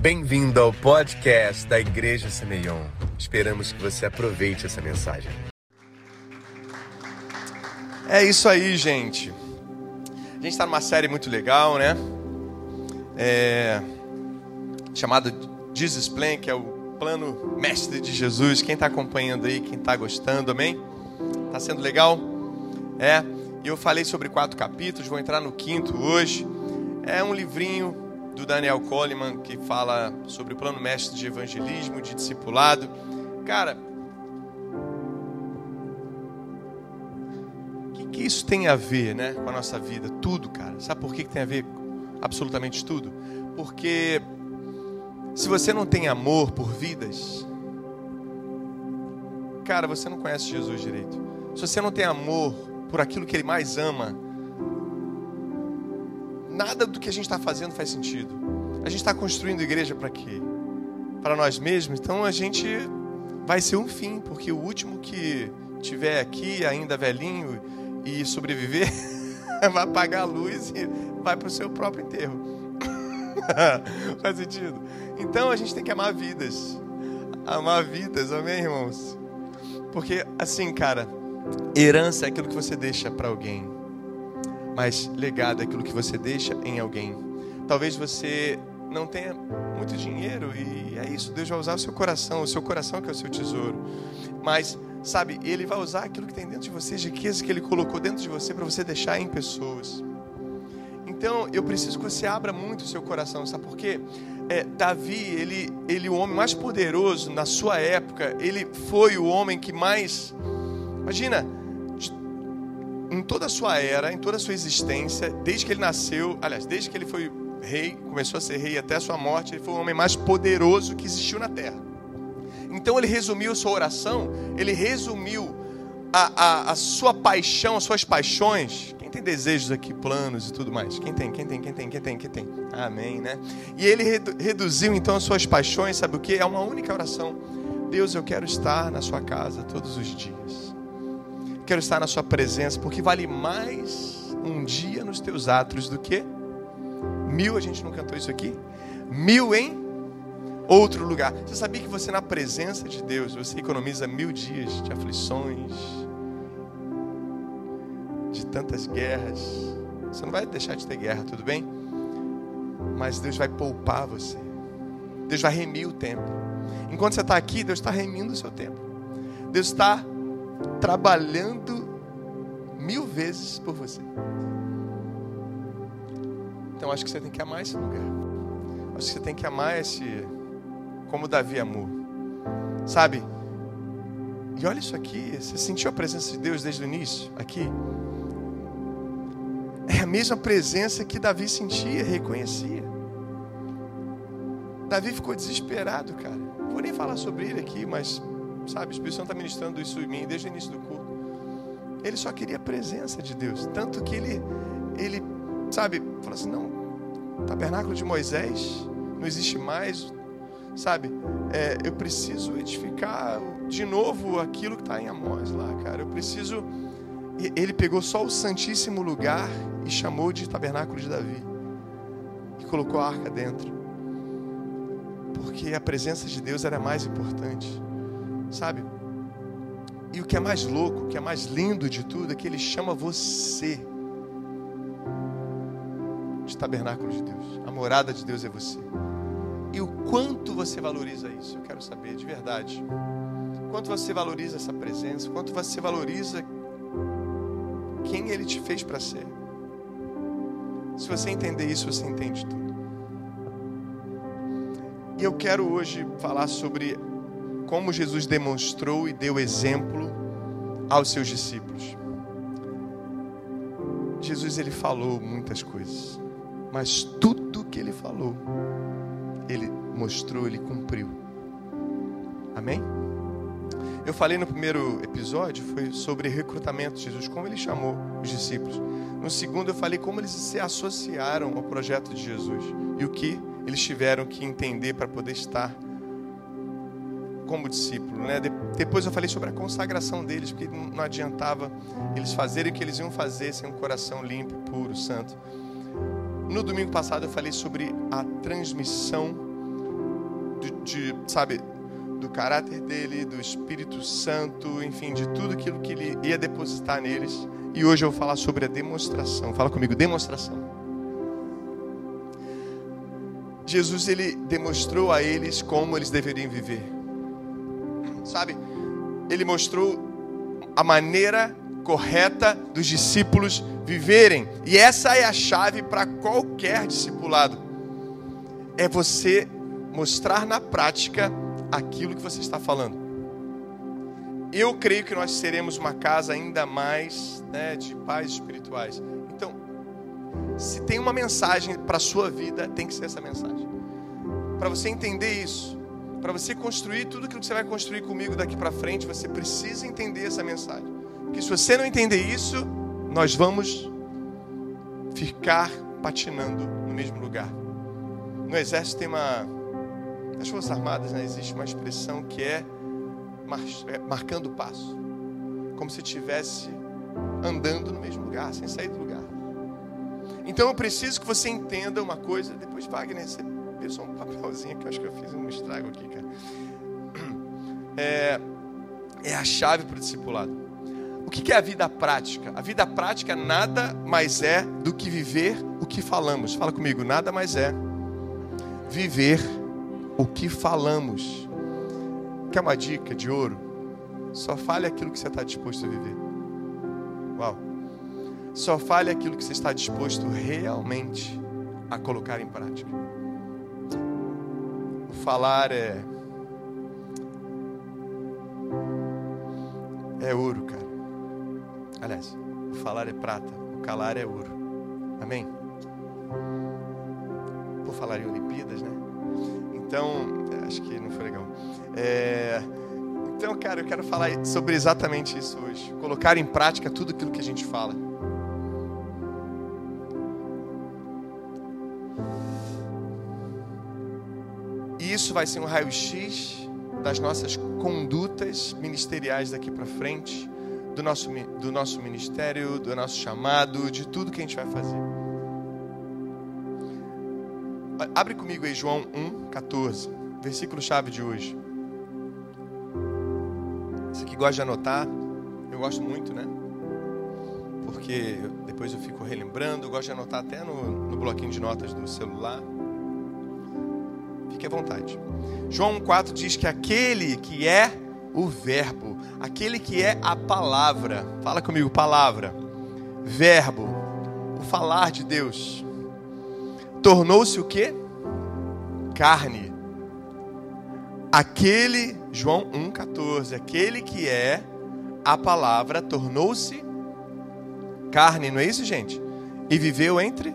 Bem-vindo ao podcast da Igreja Semeion. Esperamos que você aproveite essa mensagem. É isso aí, gente. A gente está numa série muito legal, né? É... Chamada Jesus Plan, que é o plano mestre de Jesus. Quem está acompanhando aí, quem está gostando, amém? Tá sendo legal? É. Eu falei sobre quatro capítulos, vou entrar no quinto hoje. É um livrinho do Daniel Coleman que fala sobre o plano mestre de evangelismo, de discipulado. Cara, o que, que isso tem a ver, né, com a nossa vida? Tudo, cara. Sabe por que, que tem a ver absolutamente tudo? Porque se você não tem amor por vidas, cara, você não conhece Jesus direito. Se você não tem amor por aquilo que Ele mais ama, nada do que a gente está fazendo faz sentido. A gente está construindo igreja para quê? Para nós mesmos. Então a gente vai ser um fim, porque o último que tiver aqui, ainda velhinho e sobreviver, vai apagar a luz e vai para o seu próprio enterro. faz sentido? Então a gente tem que amar vidas. Amar vidas, amém, irmãos? Porque assim, cara, herança é aquilo que você deixa para alguém, mas legado é aquilo que você deixa em alguém. Talvez você não tenha muito dinheiro e é isso, Deus vai usar o seu coração, o seu coração que é o seu tesouro. Mas, sabe, Ele vai usar aquilo que tem dentro de você, as riquezas que Ele colocou dentro de você para você deixar em pessoas. Então, eu preciso que você abra muito o seu coração, sabe por quê? É, Davi, ele, ele, o homem mais poderoso na sua época, ele foi o homem que mais, imagina, em toda a sua era, em toda a sua existência, desde que ele nasceu, aliás, desde que ele foi rei, começou a ser rei até a sua morte, ele foi o homem mais poderoso que existiu na terra. Então ele resumiu sua oração, ele resumiu a, a, a sua paixão, as suas paixões. Quem tem desejos aqui, planos e tudo mais? Quem tem, quem tem, quem tem, quem tem, quem tem? Amém, né? E ele redu, reduziu então as suas paixões, sabe o que? É uma única oração. Deus, eu quero estar na sua casa todos os dias. Quero estar na sua presença, porque vale mais um dia nos teus atos do que Mil, a gente não cantou isso aqui? Mil em outro lugar. Você sabia que você, na presença de Deus, você economiza mil dias de aflições, de tantas guerras. Você não vai deixar de ter guerra, tudo bem? Mas Deus vai poupar você. Deus vai remir o tempo. Enquanto você está aqui, Deus está remindo o seu tempo. Deus está trabalhando mil vezes por você. Então acho que você tem que amar esse lugar. Acho que você tem que amar esse. Como Davi amou. Sabe? E olha isso aqui. Você sentiu a presença de Deus desde o início? Aqui. É a mesma presença que Davi sentia, reconhecia. Davi ficou desesperado, cara. Vou nem falar sobre ele aqui, mas, sabe, o Espírito Santo está ministrando isso em mim desde o início do culto. Ele só queria a presença de Deus. Tanto que ele, ele sabe, falou assim: não, tabernáculo de Moisés não existe mais, sabe? É, eu preciso edificar de novo aquilo que está em Amós lá, cara. Eu preciso. Ele pegou só o santíssimo lugar e chamou de tabernáculo de Davi e colocou a arca dentro, porque a presença de Deus era mais importante, sabe? E o que é mais louco, o que é mais lindo de tudo é que ele chama você de tabernáculo de Deus. A morada de Deus é você. E o quanto você valoriza isso, eu quero saber de verdade. Quanto você valoriza essa presença, quanto você valoriza quem ele te fez para ser. Se você entender isso, você entende tudo. E eu quero hoje falar sobre como Jesus demonstrou e deu exemplo aos seus discípulos. Jesus ele falou muitas coisas. Mas tudo que ele falou, ele mostrou, ele cumpriu. Amém? Eu falei no primeiro episódio foi sobre recrutamento de Jesus, como ele chamou os discípulos. No segundo eu falei como eles se associaram ao projeto de Jesus e o que eles tiveram que entender para poder estar como discípulo, né? Depois eu falei sobre a consagração deles, porque não adiantava eles fazerem o que eles iam fazer sem um coração limpo, puro, santo. No domingo passado eu falei sobre a transmissão de, de, sabe, do caráter dele, do Espírito Santo, enfim, de tudo aquilo que ele ia depositar neles. E hoje eu vou falar sobre a demonstração. Fala comigo, demonstração. Jesus ele demonstrou a eles como eles deveriam viver. Sabe? Ele mostrou a maneira correta dos discípulos viverem. E essa é a chave para qualquer discipulado. É você mostrar na prática aquilo que você está falando. Eu creio que nós seremos uma casa ainda mais né, de pais espirituais. Então, se tem uma mensagem para a sua vida, tem que ser essa mensagem. Para você entender isso, para você construir tudo aquilo que você vai construir comigo daqui para frente, você precisa entender essa mensagem. Porque se você não entender isso, nós vamos ficar patinando no mesmo lugar. No exército tem uma. Nas Forças Armadas né, existe uma expressão que é, mar, é marcando o passo. Como se estivesse andando no mesmo lugar, sem sair do lugar. Então eu preciso que você entenda uma coisa. Depois, Wagner, você pensou um papelzinho que eu acho que eu fiz um estrago aqui, cara. É, é a chave para o discipulado. O que é a vida prática? A vida prática nada mais é do que viver o que falamos. Fala comigo, nada mais é viver o que falamos. Quer uma dica de ouro? Só fale aquilo que você está disposto a viver. Uau! Só fale aquilo que você está disposto realmente a colocar em prática. Falar é. É ouro, cara. Aliás, o falar é prata, o calar é ouro. Amém? Por falar em Olimpíadas, né? Então, acho que não foi legal. É... Então, cara, eu quero falar sobre exatamente isso hoje. Colocar em prática tudo aquilo que a gente fala. Isso vai ser um raio-x das nossas condutas ministeriais daqui para frente do nosso, do nosso ministério, do nosso chamado, de tudo que a gente vai fazer. Abre comigo aí João 1, 14, versículo chave de hoje. Você que gosta de anotar, eu gosto muito, né? Porque depois eu fico relembrando, eu gosto de anotar até no, no bloquinho de notas do celular. Fique à vontade. João 4 diz que aquele que é o Verbo, aquele que é a palavra. Fala comigo, palavra. Verbo, o falar de Deus. Tornou-se o que? Carne. Aquele, João 1,14, aquele que é a palavra tornou-se carne, não é isso, gente? E viveu entre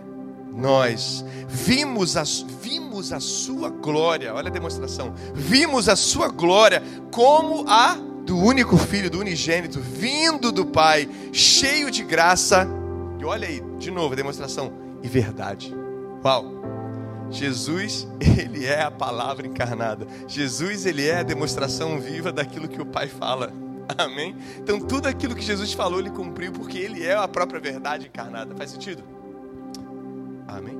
nós. Vimos a, vimos a sua glória, olha a demonstração. Vimos a sua glória como a do único filho, do unigênito, vindo do Pai, cheio de graça. E olha aí, de novo a demonstração e verdade. Uau! Jesus, ele é a palavra encarnada. Jesus, ele é a demonstração viva daquilo que o Pai fala. Amém? Então, tudo aquilo que Jesus falou, ele cumpriu porque ele é a própria verdade encarnada. Faz sentido? Amém?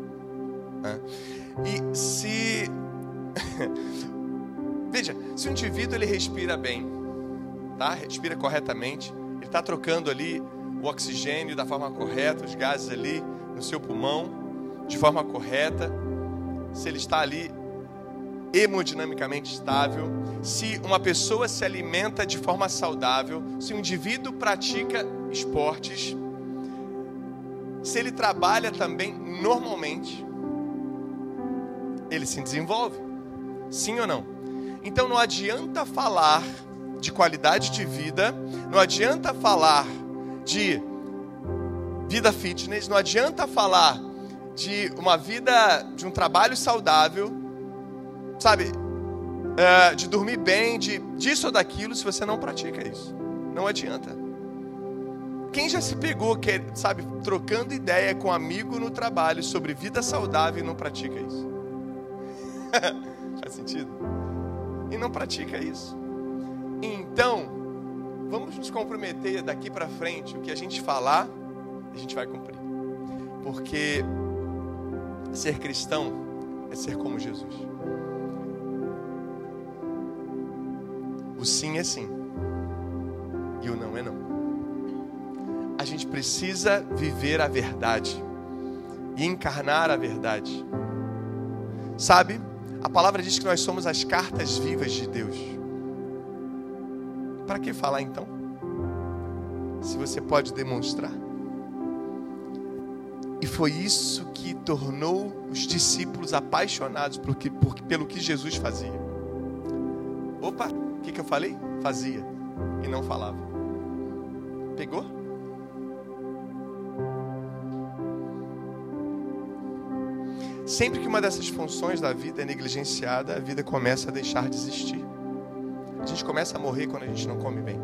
E se. Veja, se o indivíduo ele respira bem, tá? Respira corretamente, ele está trocando ali o oxigênio da forma correta, os gases ali no seu pulmão de forma correta, se ele está ali hemodinamicamente estável, se uma pessoa se alimenta de forma saudável, se um indivíduo pratica esportes, se ele trabalha também normalmente, ele se desenvolve. Sim ou não? Então não adianta falar de qualidade de vida, não adianta falar de vida fitness, não adianta falar de uma vida, de um trabalho saudável, sabe, é, de dormir bem, de disso ou daquilo, se você não pratica isso. Não adianta. Quem já se pegou, quer, sabe, trocando ideia com um amigo no trabalho sobre vida saudável e não pratica isso? Faz sentido? E não pratica isso. Então, vamos nos comprometer daqui para frente, o que a gente falar, a gente vai cumprir. Porque ser cristão é ser como Jesus. O sim é sim. E o não é não. Precisa viver a verdade e encarnar a verdade. Sabe? A palavra diz que nós somos as cartas vivas de Deus. Para que falar então? Se você pode demonstrar. E foi isso que tornou os discípulos apaixonados que, por, pelo que Jesus fazia. Opa, o que, que eu falei? Fazia e não falava. Pegou? Sempre que uma dessas funções da vida é negligenciada, a vida começa a deixar de existir. A gente começa a morrer quando a gente não come bem.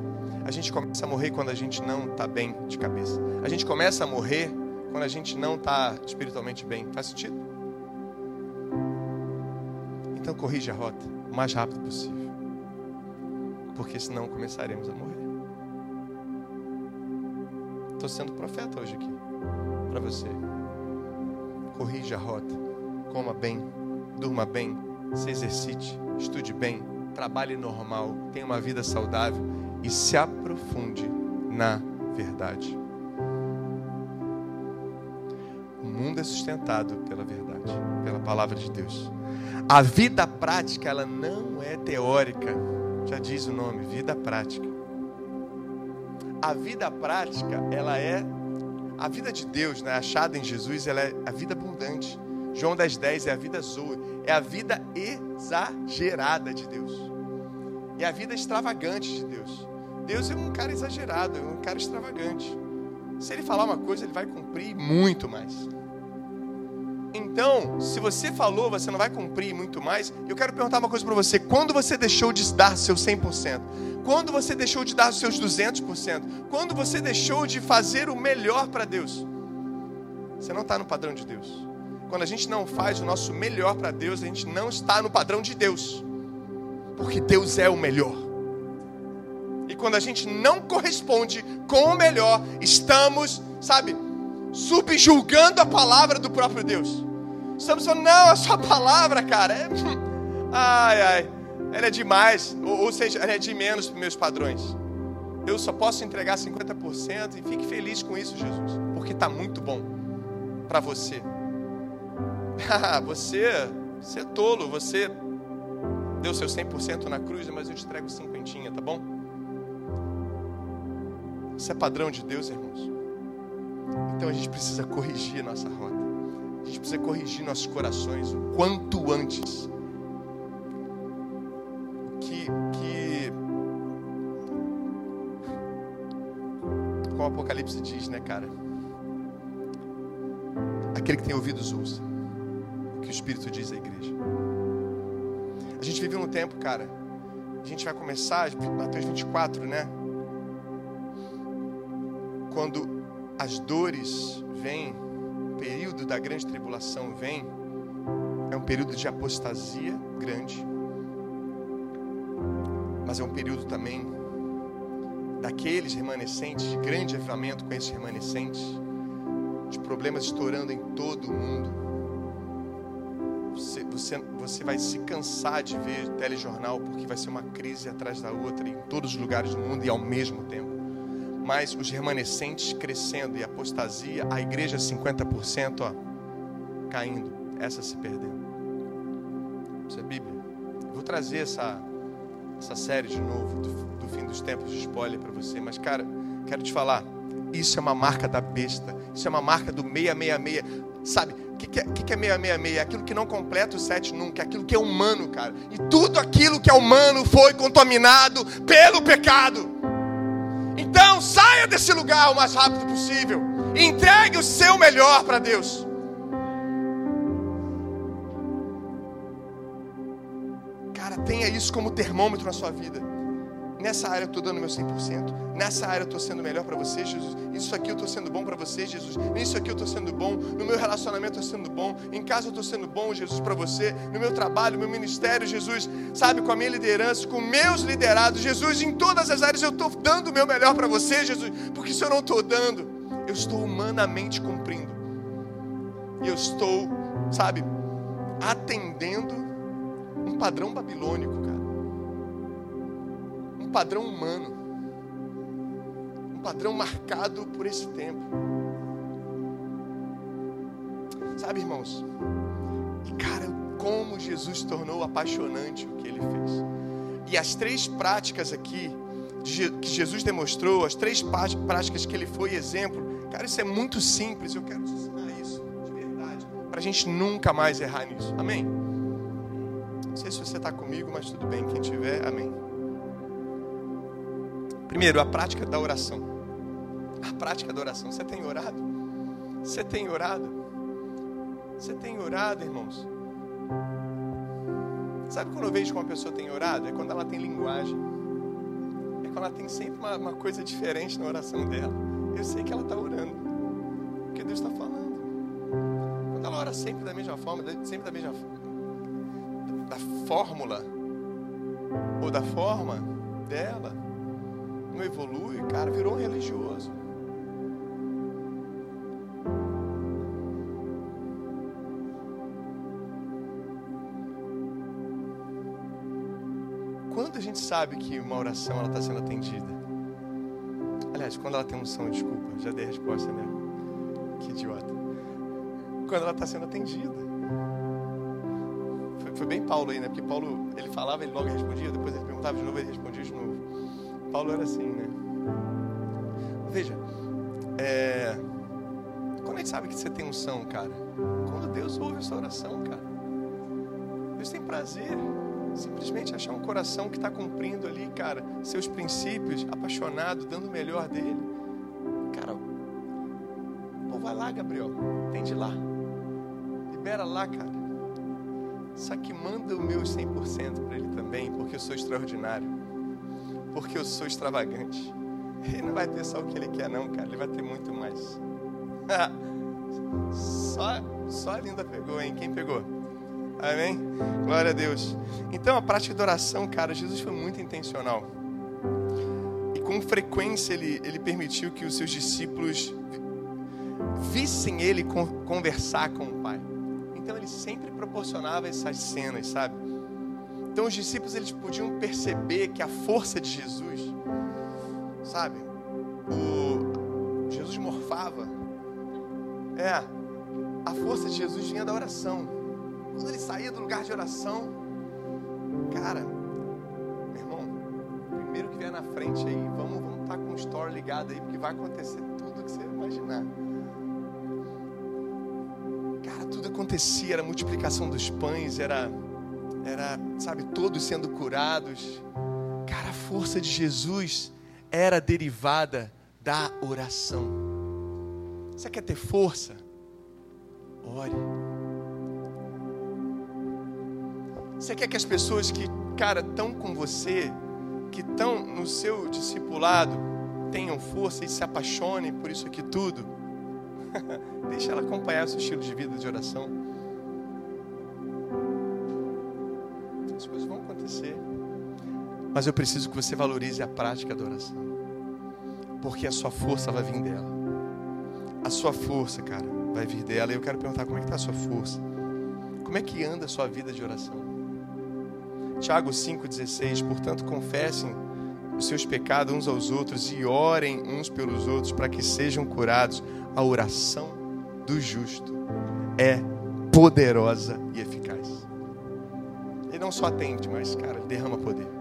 A gente começa a morrer quando a gente não está bem de cabeça. A gente começa a morrer quando a gente não está espiritualmente bem. Faz sentido? Então corrija a rota o mais rápido possível. Porque senão começaremos a morrer. Estou sendo profeta hoje aqui para você. Corrija a rota coma bem, durma bem, se exercite, estude bem, trabalhe normal, tenha uma vida saudável e se aprofunde na verdade. O mundo é sustentado pela verdade, pela palavra de Deus. A vida prática, ela não é teórica. Já diz o nome, vida prática. A vida prática, ela é a vida de Deus, né, achada em Jesus, ela é a vida abundante. João 10,10 10 é a vida zoa, é a vida exagerada de Deus. É a vida extravagante de Deus. Deus é um cara exagerado, é um cara extravagante. Se ele falar uma coisa, ele vai cumprir muito mais. Então, se você falou, você não vai cumprir muito mais. Eu quero perguntar uma coisa para você: quando você deixou de dar seu 100%? Quando você deixou de dar os seus 200%? Quando você deixou de fazer o melhor para Deus? Você não está no padrão de Deus. Quando a gente não faz o nosso melhor para Deus, a gente não está no padrão de Deus. Porque Deus é o melhor. E quando a gente não corresponde com o melhor, estamos, sabe, subjulgando a palavra do próprio Deus. Estamos falando, não, a sua palavra, cara, é. Ai, ai, ela é demais. Ou, ou seja, ela é de menos para meus padrões. Eu só posso entregar 50% e fique feliz com isso, Jesus, porque está muito bom para você. Ah, você, você é tolo, você deu seu 100% na cruz, mas eu te entrego cinquentinha, tá bom? Isso é padrão de Deus, irmãos. Então a gente precisa corrigir nossa rota. A gente precisa corrigir nossos corações o quanto antes. Que, que como o Apocalipse diz, né, cara? Aquele que tem ouvidos ouça que o Espírito diz à igreja. A gente vive um tempo, cara. A gente vai começar, Mateus 24, né? Quando as dores vêm, o período da grande tribulação vem, é um período de apostasia grande, mas é um período também daqueles remanescentes, de grande avivamento com esses remanescentes, de problemas estourando em todo o mundo você, você, você vai se cansar de ver telejornal, porque vai ser uma crise atrás da outra em todos os lugares do mundo e ao mesmo tempo. Mas os remanescentes crescendo e apostasia, a igreja 50% ó, caindo, essa se perdendo. Isso é Bíblia. Vou trazer essa, essa série de novo, do, do fim dos tempos, de spoiler para você, mas cara, quero te falar. Isso é uma marca da besta. Isso é uma marca do 666. Sabe? Que, que, é, que, que é 666? É aquilo que não completa o sete nunca. É aquilo que é humano, cara. E tudo aquilo que é humano foi contaminado pelo pecado. Então saia desse lugar o mais rápido possível. E entregue o seu melhor para Deus. Cara, tenha isso como termômetro na sua vida. Nessa área eu estou dando meu 100%. Nessa área eu estou sendo melhor para você, Jesus. Isso aqui eu estou sendo bom para você, Jesus. Isso aqui eu estou sendo bom. No meu relacionamento eu estou sendo bom. Em casa eu estou sendo bom, Jesus, para você. No meu trabalho, no meu ministério, Jesus. Sabe, com a minha liderança, com meus liderados, Jesus. Em todas as áreas eu estou dando o meu melhor para você, Jesus. Porque se eu não estou dando, eu estou humanamente cumprindo. E eu estou, sabe, atendendo um padrão babilônico, cara. Um padrão humano, um padrão marcado por esse tempo. Sabe, irmãos? E cara, como Jesus tornou apaixonante o que ele fez. E as três práticas aqui que Jesus demonstrou, as três práticas que ele foi exemplo, cara, isso é muito simples. Eu quero te ensinar isso de verdade, para a gente nunca mais errar nisso. Amém? Não sei se você está comigo, mas tudo bem. Quem tiver, amém. Primeiro, a prática da oração. A prática da oração. Você tem orado? Você tem orado? Você tem orado, irmãos? Sabe quando eu vejo que uma pessoa tem orado? É quando ela tem linguagem. É quando ela tem sempre uma, uma coisa diferente na oração dela. Eu sei que ela está orando. Porque Deus está falando. Quando ela ora sempre da mesma forma, sempre da mesma da fórmula ou da forma dela, evolui, cara, virou um religioso. gente sabe que uma oração está sendo atendida? Aliás, quando ela tem unção, desculpa, já dei a resposta, né? Que idiota. Quando ela está sendo atendida. Foi, foi, bem Paulo aí, né? Porque Paulo, ele falava, ele logo respondia, depois ele perguntava de novo, ele respondia de novo. Paulo era assim, né? Veja, é... quando a gente sabe que você tem unção, cara? Quando Deus ouve a sua oração, cara. Deus tem prazer Simplesmente achar um coração que está cumprindo ali, cara, seus princípios, apaixonado, dando o melhor dele. Cara, pô, vai lá, Gabriel, tende lá. Libera lá, cara. Só que manda o meu 100% para ele também, porque eu sou extraordinário. Porque eu sou extravagante. Ele não vai ter só o que ele quer, não, cara. Ele vai ter muito mais. só, só a linda pegou, hein? Quem pegou? Amém? Glória a Deus. Então, a prática de oração, cara, Jesus foi muito intencional. E com frequência ele, ele permitiu que os seus discípulos vissem ele conversar com o Pai. Então, ele sempre proporcionava essas cenas, sabe? Então, os discípulos eles podiam perceber que a força de Jesus, sabe? O Jesus morfava. É, a força de Jesus vinha da oração. Quando ele saía do lugar de oração, cara, meu irmão, primeiro que vier na frente aí, vamos, vamos estar tá com o store ligado aí, porque vai acontecer tudo que você imaginar. Cara, tudo acontecia, era multiplicação dos pães, era, era, sabe, todos sendo curados. Cara, a força de Jesus era derivada da oração. Você quer ter força? Ore. Você quer que as pessoas que, cara, estão com você, que estão no seu discipulado, tenham força e se apaixonem por isso aqui tudo? Deixa ela acompanhar o seu estilo de vida de oração. Mas eu preciso que você valorize a prática da oração. Porque a sua força vai vir dela. A sua força, cara, vai vir dela. E eu quero perguntar como é que está a sua força. Como é que anda a sua vida de oração? Tiago 5,16: Portanto, confessem os seus pecados uns aos outros e orem uns pelos outros para que sejam curados. A oração do justo é poderosa e eficaz. Ele não só atende, mas, cara, derrama poder.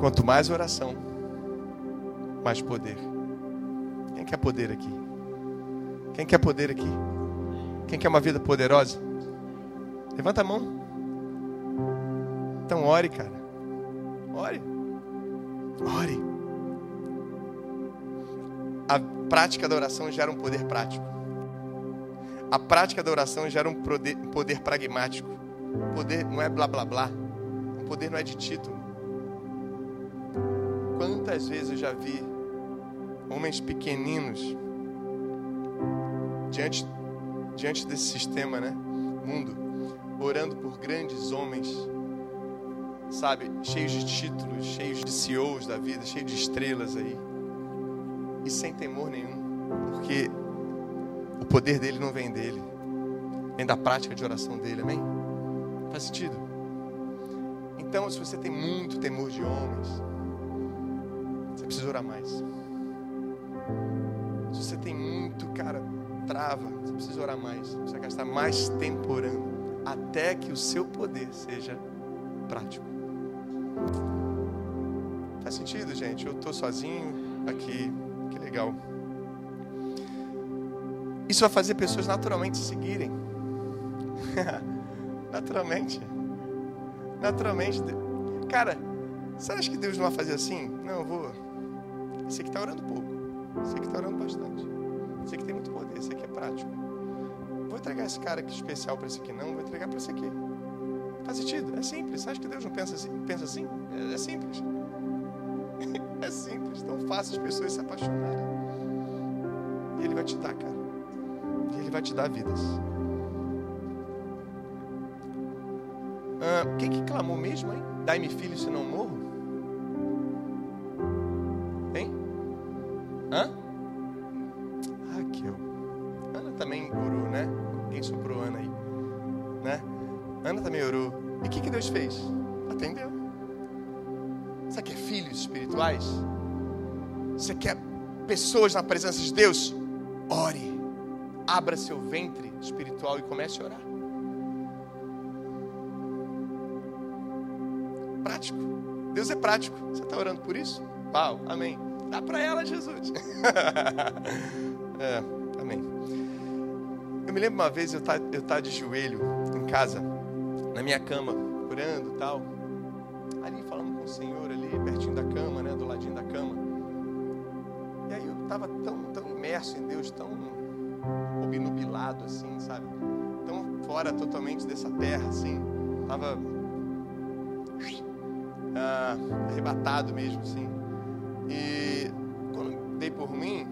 Quanto mais oração, mais poder. Quem quer poder aqui? Quem quer poder aqui? Quem quer uma vida poderosa? Levanta a mão. Então ore, cara. Ore. Ore. A prática da oração gera um poder prático. A prática da oração gera um poder, poder pragmático. Poder não é blá blá blá. O poder não é de título. Quantas vezes eu já vi homens pequeninos diante, diante desse sistema, né? Mundo orando por grandes homens, sabe, cheios de títulos, cheios de CEOs da vida, cheios de estrelas aí, e sem temor nenhum, porque o poder dele não vem dele, vem da prática de oração dele, amém? Faz sentido? Então, se você tem muito temor de homens, você precisa orar mais. Se você tem muito, cara, trava, você precisa orar mais. Você precisa gastar mais tempo orando, até que o seu poder seja prático. Faz sentido, gente? Eu estou sozinho aqui, que legal. Isso vai fazer pessoas naturalmente seguirem. naturalmente. Naturalmente. Cara, você acha que Deus não vai fazer assim? Não, eu vou. Esse aqui está orando pouco. Esse aqui está orando bastante. Esse aqui tem muito poder. Esse aqui é prático. Vou entregar esse cara aqui especial para esse aqui, não. Vou entregar para esse aqui. Faz sentido? É simples. Você acha que Deus não pensa assim? Pensa assim? É, é simples. é simples. Tão fácil as pessoas se apaixonarem. E Ele vai te dar, cara. E Ele vai te dar vidas. Ah, quem que clamou mesmo, hein? Dai-me filho, se não morro? Pessoas na presença de Deus? Ore. Abra seu ventre espiritual e comece a orar. Prático. Deus é prático. Você está orando por isso? Pau, amém. Dá para ela, Jesus. é, amém. Eu me lembro uma vez eu estar tá, eu tá de joelho em casa, na minha cama, orando tal. Ali falando com o Senhor, ali pertinho da cama, né? Do ladinho da cama. Estava tão, tão imerso em Deus, tão obnubilado assim, sabe? Tão fora totalmente dessa terra, assim. Tava ah, arrebatado mesmo, assim. E quando dei por mim,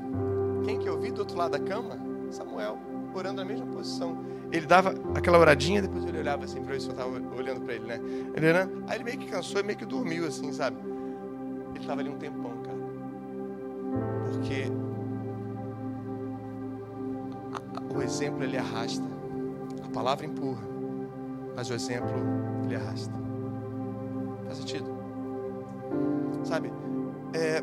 quem que eu vi do outro lado da cama? Samuel, orando na mesma posição. Ele dava aquela oradinha, depois ele olhava assim para ver se eu estava olhando para ele, né? Ele olhando, aí ele meio que cansou e meio que dormiu, assim, sabe? Ele estava ali um tempão, cara. Porque o exemplo ele arrasta. A palavra empurra, mas o exemplo ele arrasta. Faz sentido? Sabe? É...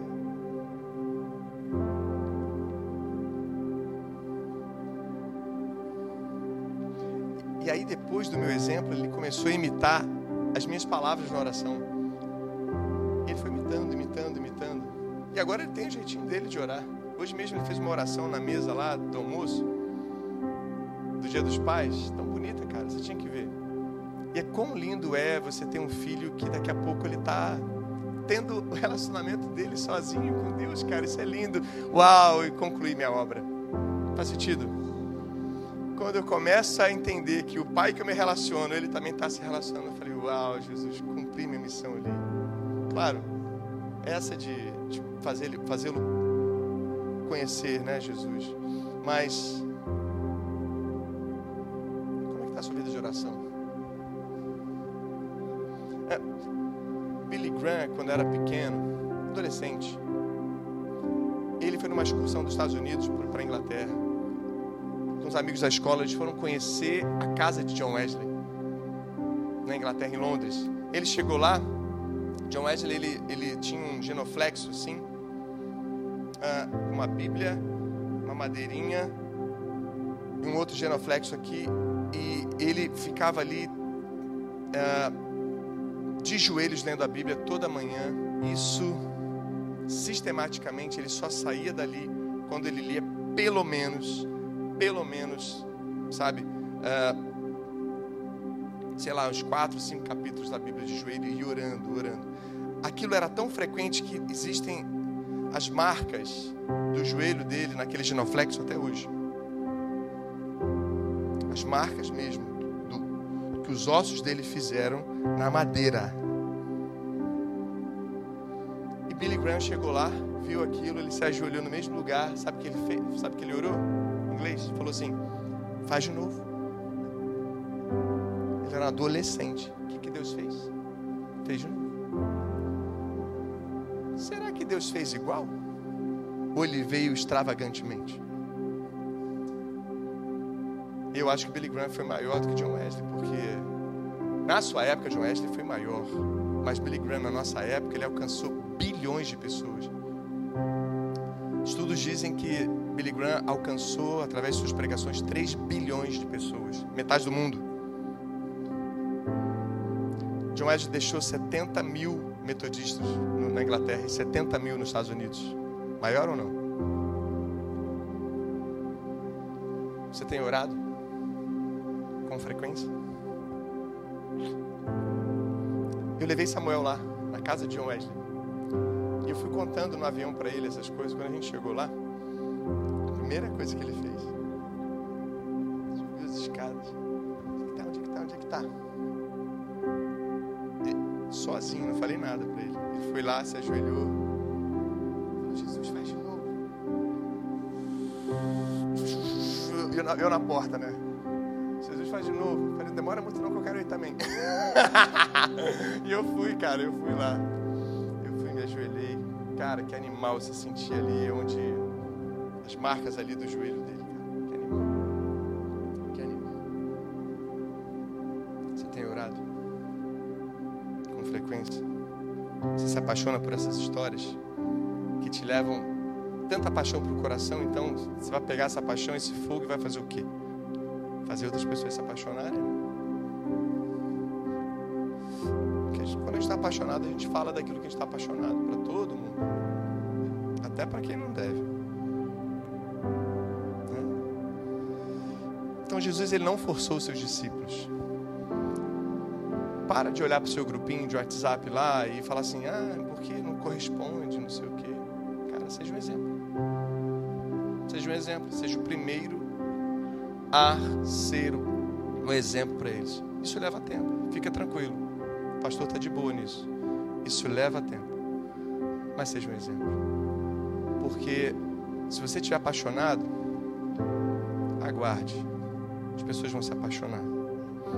E aí, depois do meu exemplo, ele começou a imitar as minhas palavras na oração. E agora ele tem o jeitinho dele de orar. Hoje mesmo ele fez uma oração na mesa lá do almoço, do Dia dos Pais. Tão bonita, cara, você tinha que ver. E é quão lindo é você ter um filho que daqui a pouco ele está tendo o relacionamento dele sozinho com Deus, cara. Isso é lindo. Uau, e concluí minha obra. Faz sentido? Quando eu começo a entender que o pai que eu me relaciono, ele também está se relacionando, eu falei, uau, Jesus, cumpri minha missão ali. Claro, essa de, fazê-lo fazê conhecer, né, Jesus. Mas, como é que está a sua vida de oração? É, Billy Graham, quando era pequeno, adolescente, ele foi numa excursão dos Estados Unidos para a Inglaterra. Com os amigos da escola, eles foram conhecer a casa de John Wesley, na Inglaterra, em Londres. Ele chegou lá, John Wesley ele, ele tinha um genoflexo assim, uma Bíblia, uma madeirinha um outro genoflexo aqui, e ele ficava ali. Ah, de joelhos lendo a Bíblia toda manhã. Isso, sistematicamente, ele só saía dali quando ele lia pelo menos, pelo menos, sabe, uh, sei lá, uns quatro, cinco capítulos da Bíblia de joelho e orando, orando. Aquilo era tão frequente que existem as marcas do joelho dele naquele genoflexo até hoje. As marcas mesmo que os ossos dele fizeram na madeira. E Billy Graham chegou lá, viu aquilo, ele se ajoelhou no mesmo lugar. Sabe o que ele fez? Sabe o que ele orou? Em inglês? Falou assim: faz de novo. Ele era um adolescente. O que, que Deus fez? Fez de novo. Que Deus fez igual? Ou ele veio extravagantemente? Eu acho que Billy Graham foi maior do que John Wesley, porque na sua época John Wesley foi maior. Mas Billy Graham, na nossa época, ele alcançou bilhões de pessoas. Estudos dizem que Billy Graham alcançou, através de suas pregações, 3 bilhões de pessoas, metade do mundo. John Wesley deixou 70 mil metodistas na Inglaterra e 70 mil nos Estados Unidos. Maior ou não? Você tem orado com frequência? Eu levei Samuel lá, na casa de John Wesley. E eu fui contando no avião para ele essas coisas. Quando a gente chegou lá, a primeira coisa que ele fez, subiu as escadas. Onde é que tá? Onde é que tá? Onde é que tá? Sozinho, não falei nada para ele. Ele foi lá, se ajoelhou. Falou, Jesus, faz de novo. Eu na, eu na porta, né? Jesus faz de novo. Eu falei, não demora muito não que eu quero ir também. e eu fui, cara, eu fui lá. Eu fui, me ajoelhei. Cara, que animal você sentia ali, onde as marcas ali do joelho dele, apaixona por essas histórias que te levam tanta paixão para o coração, então você vai pegar essa paixão, esse fogo e vai fazer o quê? Fazer outras pessoas se apaixonarem? Porque quando a gente está apaixonado, a gente fala daquilo que a gente está apaixonado para todo mundo, até para quem não deve. Né? Então Jesus ele não forçou os seus discípulos. Para de olhar para o seu grupinho de WhatsApp lá e falar assim, ah, porque não corresponde, não sei o quê. Cara, seja um exemplo. Seja um exemplo, seja o primeiro a ser um exemplo para eles. Isso leva tempo, fica tranquilo. O pastor está de boa nisso. Isso leva tempo. Mas seja um exemplo. Porque se você estiver apaixonado, aguarde. As pessoas vão se apaixonar.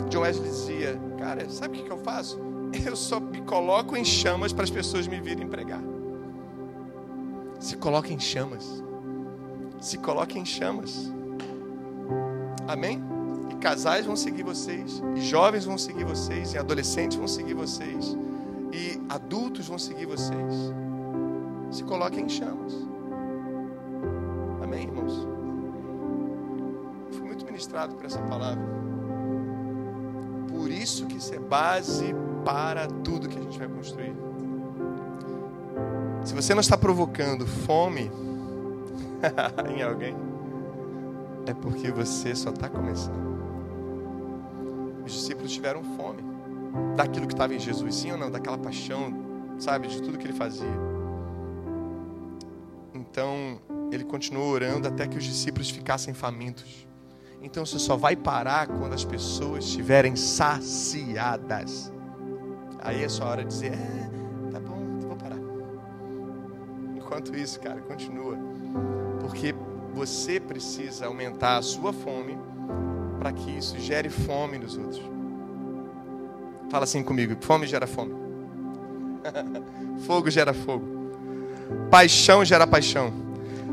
John Wesley dizia, cara, sabe o que eu faço? Eu só me coloco em chamas para as pessoas me virem pregar. Se coloque em chamas. Se coloque em chamas. Amém? E casais vão seguir vocês, e jovens vão seguir vocês, e adolescentes vão seguir vocês, e adultos vão seguir vocês. Se coloquem em chamas. Amém, irmãos? Fui muito ministrado por essa palavra. Isso que isso é base para tudo que a gente vai construir. Se você não está provocando fome em alguém, é porque você só está começando. Os discípulos tiveram fome daquilo que estava em Jesus, sim ou não? Daquela paixão, sabe, de tudo que ele fazia. Então, ele continuou orando até que os discípulos ficassem famintos. Então, você só vai parar quando as pessoas estiverem saciadas. Aí é só hora de dizer: é, tá bom, vou parar. Enquanto isso, cara, continua. Porque você precisa aumentar a sua fome para que isso gere fome nos outros. Fala assim comigo: fome gera fome, fogo gera fogo, paixão gera paixão.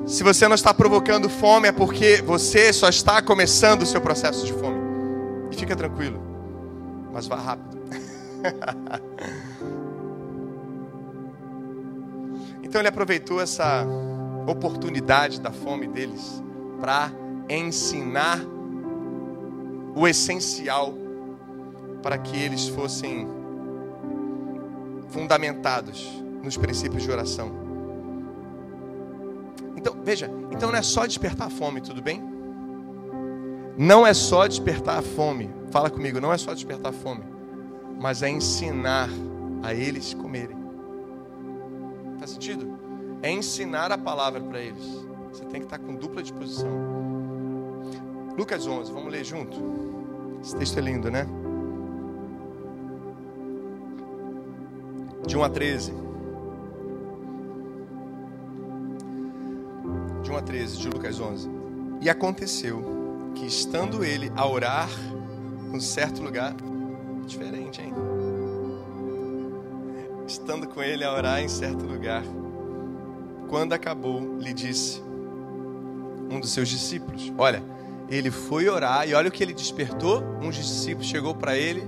Se você não está provocando fome, é porque você só está começando o seu processo de fome. E fica tranquilo, mas vá rápido. então ele aproveitou essa oportunidade da fome deles para ensinar o essencial para que eles fossem fundamentados nos princípios de oração. Então, veja, então não é só despertar a fome, tudo bem? Não é só despertar a fome. Fala comigo, não é só despertar a fome, mas é ensinar a eles comerem. Faz sentido? É ensinar a palavra para eles. Você tem que estar com dupla disposição. Lucas 11, vamos ler junto. Esse texto é lindo, né? De 1 a 13. De 1 a 13, de Lucas 11. E aconteceu que, estando ele a orar num certo lugar, diferente, hein? Estando com ele a orar em certo lugar, quando acabou, lhe disse um dos seus discípulos: Olha, ele foi orar e olha o que ele despertou. Um dos discípulos chegou para ele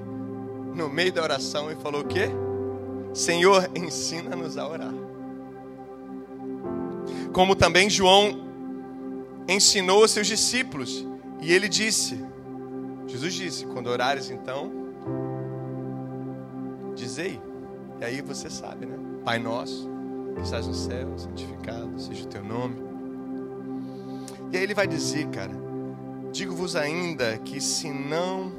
no meio da oração e falou: O quê? Senhor, ensina-nos a orar. Como também João ensinou aos seus discípulos, e ele disse: Jesus disse: Quando orares, então, dizei. E aí você sabe, né? Pai nosso, que estás no céu, santificado seja o teu nome. E aí ele vai dizer, cara: Digo-vos ainda que se não.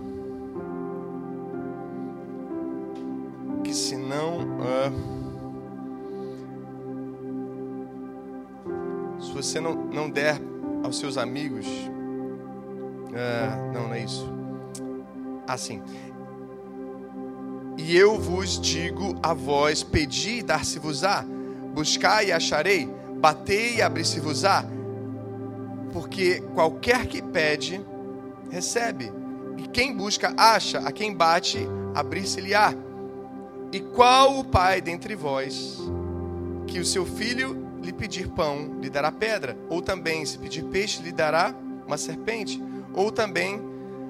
Que se não. Uh, você não, não der aos seus amigos. Uh, não, não é isso. Assim. E eu vos digo a vós: pedi e dar-se-vos-á, buscai e acharei, batei e abrir-se-vos-á. Porque qualquer que pede, recebe, e quem busca, acha, a quem bate, abrir-se-lhe-á. E qual o pai dentre vós que o seu filho lhe pedir pão, lhe dará pedra? Ou também, se pedir peixe, lhe dará uma serpente? Ou também,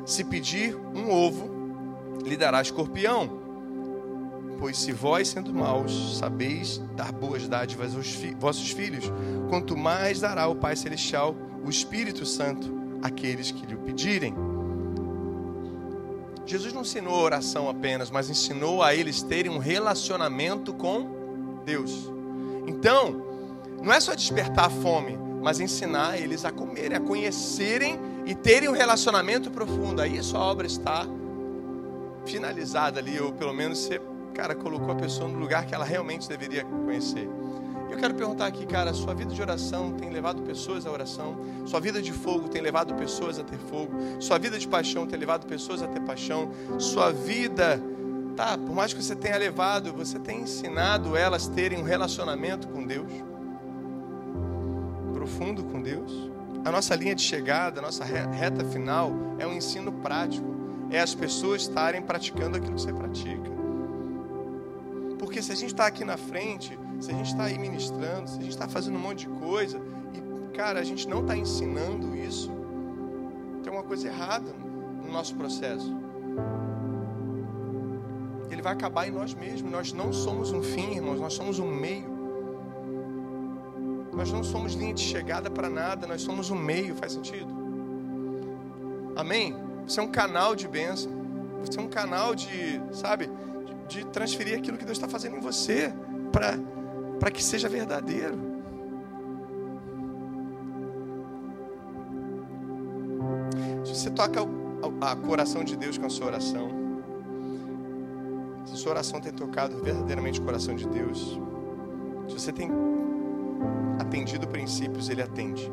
se pedir um ovo, lhe dará escorpião? Pois se vós, sendo maus, sabeis dar boas dádivas aos fi vossos filhos, quanto mais dará o Pai Celestial o Espírito Santo àqueles que lhe o pedirem. Jesus não ensinou oração apenas, mas ensinou a eles terem um relacionamento com Deus. Então, não é só despertar a fome, mas ensinar eles a comerem, a conhecerem e terem um relacionamento profundo. Aí a sua obra está finalizada ali, ou pelo menos você cara, colocou a pessoa no lugar que ela realmente deveria conhecer. Eu quero perguntar aqui, cara, sua vida de oração tem levado pessoas à oração? Sua vida de fogo tem levado pessoas a ter fogo? Sua vida de paixão tem levado pessoas a ter paixão? Sua vida, tá, por mais que você tenha levado, você tem ensinado elas terem um relacionamento com Deus? Profundo com Deus? A nossa linha de chegada, a nossa reta final é um ensino prático. É as pessoas estarem praticando aquilo que você pratica. Porque se a gente está aqui na frente, se a gente está aí ministrando, se a gente está fazendo um monte de coisa, e, cara, a gente não está ensinando isso, tem uma coisa errada no nosso processo. Ele vai acabar em nós mesmos. Nós não somos um fim, irmãos, nós somos um meio. Nós não somos linha de chegada para nada, nós somos um meio, faz sentido? Amém? Você é um canal de bênção. Você é um canal de, sabe, de transferir aquilo que Deus está fazendo em você para que seja verdadeiro. Se você toca a coração de Deus com a sua oração, se a sua oração tem tocado verdadeiramente o coração de Deus, se você tem atendido princípios, Ele atende.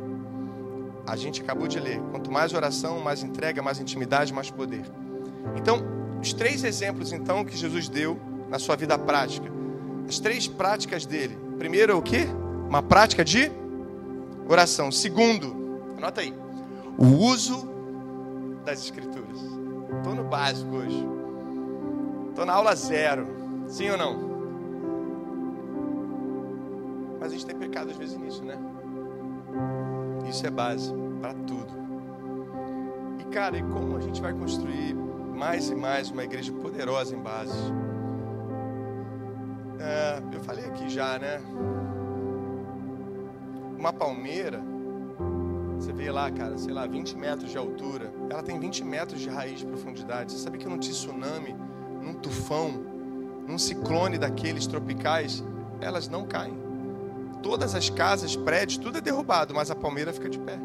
A gente acabou de ler: quanto mais oração, mais entrega, mais intimidade, mais poder. Então, os três exemplos, então, que Jesus deu na sua vida prática. As três práticas dele. Primeiro é o que? Uma prática de oração. Segundo, anota aí. O uso das escrituras. Estou no básico hoje. Estou na aula zero. Sim ou não? Mas a gente tem pecado às vezes nisso, né? Isso é base para tudo. E cara, e como a gente vai construir mais e mais uma igreja poderosa em base. É, eu falei aqui já, né? Uma palmeira, você vê lá, cara, sei lá, 20 metros de altura, ela tem 20 metros de raiz de profundidade. Você sabe que num tsunami, num tufão, num ciclone daqueles tropicais, elas não caem. Todas as casas, prédios, tudo é derrubado, mas a palmeira fica de pé.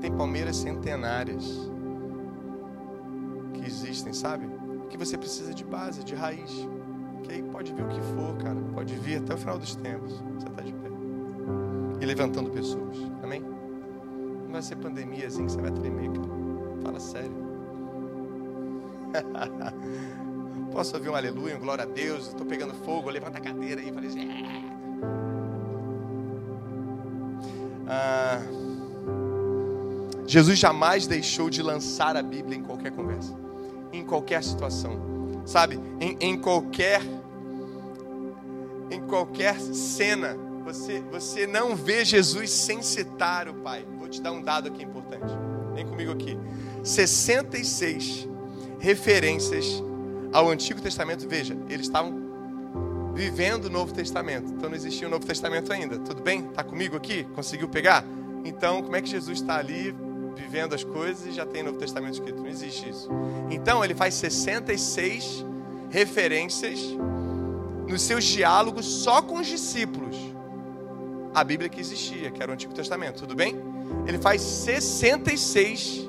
Tem palmeiras centenárias existem, sabe? Que você precisa de base, de raiz. Que aí pode vir o que for, cara. Pode vir até o final dos tempos. Você está de pé. E levantando pessoas. Amém? Não vai ser pandemia assim que você vai tremer, cara. Fala sério. Posso ouvir um aleluia, um glória a Deus? Estou pegando fogo, levanta a cadeira aí. Falei assim, Jesus jamais deixou de lançar a Bíblia em qualquer conversa em qualquer situação, sabe? Em, em qualquer em qualquer cena, você você não vê Jesus sem citar o Pai. Vou te dar um dado aqui importante. Vem comigo aqui. 66 referências ao Antigo Testamento. Veja, eles estavam vivendo o Novo Testamento. Então não existia o Novo Testamento ainda. Tudo bem? Está comigo aqui? Conseguiu pegar? Então, como é que Jesus está ali vivendo as coisas e já tem Novo Testamento escrito? Não existe isso. Então, ele faz 66 referências nos seus diálogos só com os discípulos. A Bíblia que existia, que era o Antigo Testamento, tudo bem? Ele faz 66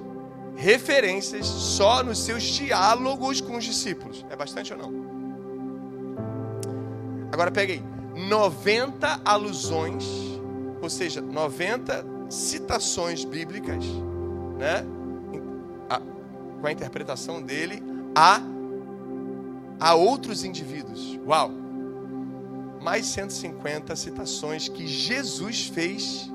referências só nos seus diálogos com os discípulos. É bastante ou não? Agora peguei 90 alusões, ou seja, 90 citações bíblicas, né? A, com a interpretação dele a, a outros indivíduos. Uau! Mais 150 citações que Jesus fez,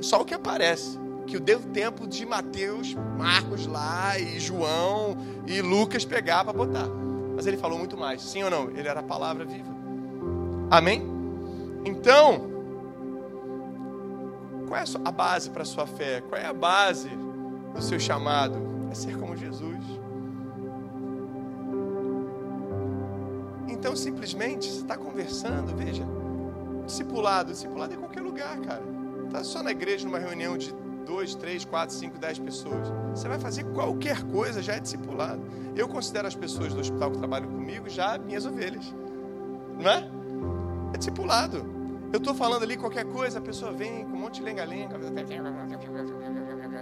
só o que aparece que deu tempo de Mateus, Marcos lá e João e Lucas pegar para botar. Mas ele falou muito mais, sim ou não? Ele era a palavra viva. Amém? Então, qual é a base para a sua fé? Qual é a base do seu chamado? É ser como Jesus. Então, simplesmente, você está conversando, veja, discipulado, discipulado em qualquer lugar, cara. Está só na igreja, numa reunião de dois, três, quatro, cinco, dez pessoas. Você vai fazer qualquer coisa, já é discipulado. Eu considero as pessoas do hospital que trabalham comigo já minhas ovelhas. Não é? É discipulado. Eu estou falando ali qualquer coisa, a pessoa vem com um monte de lenga-lenga.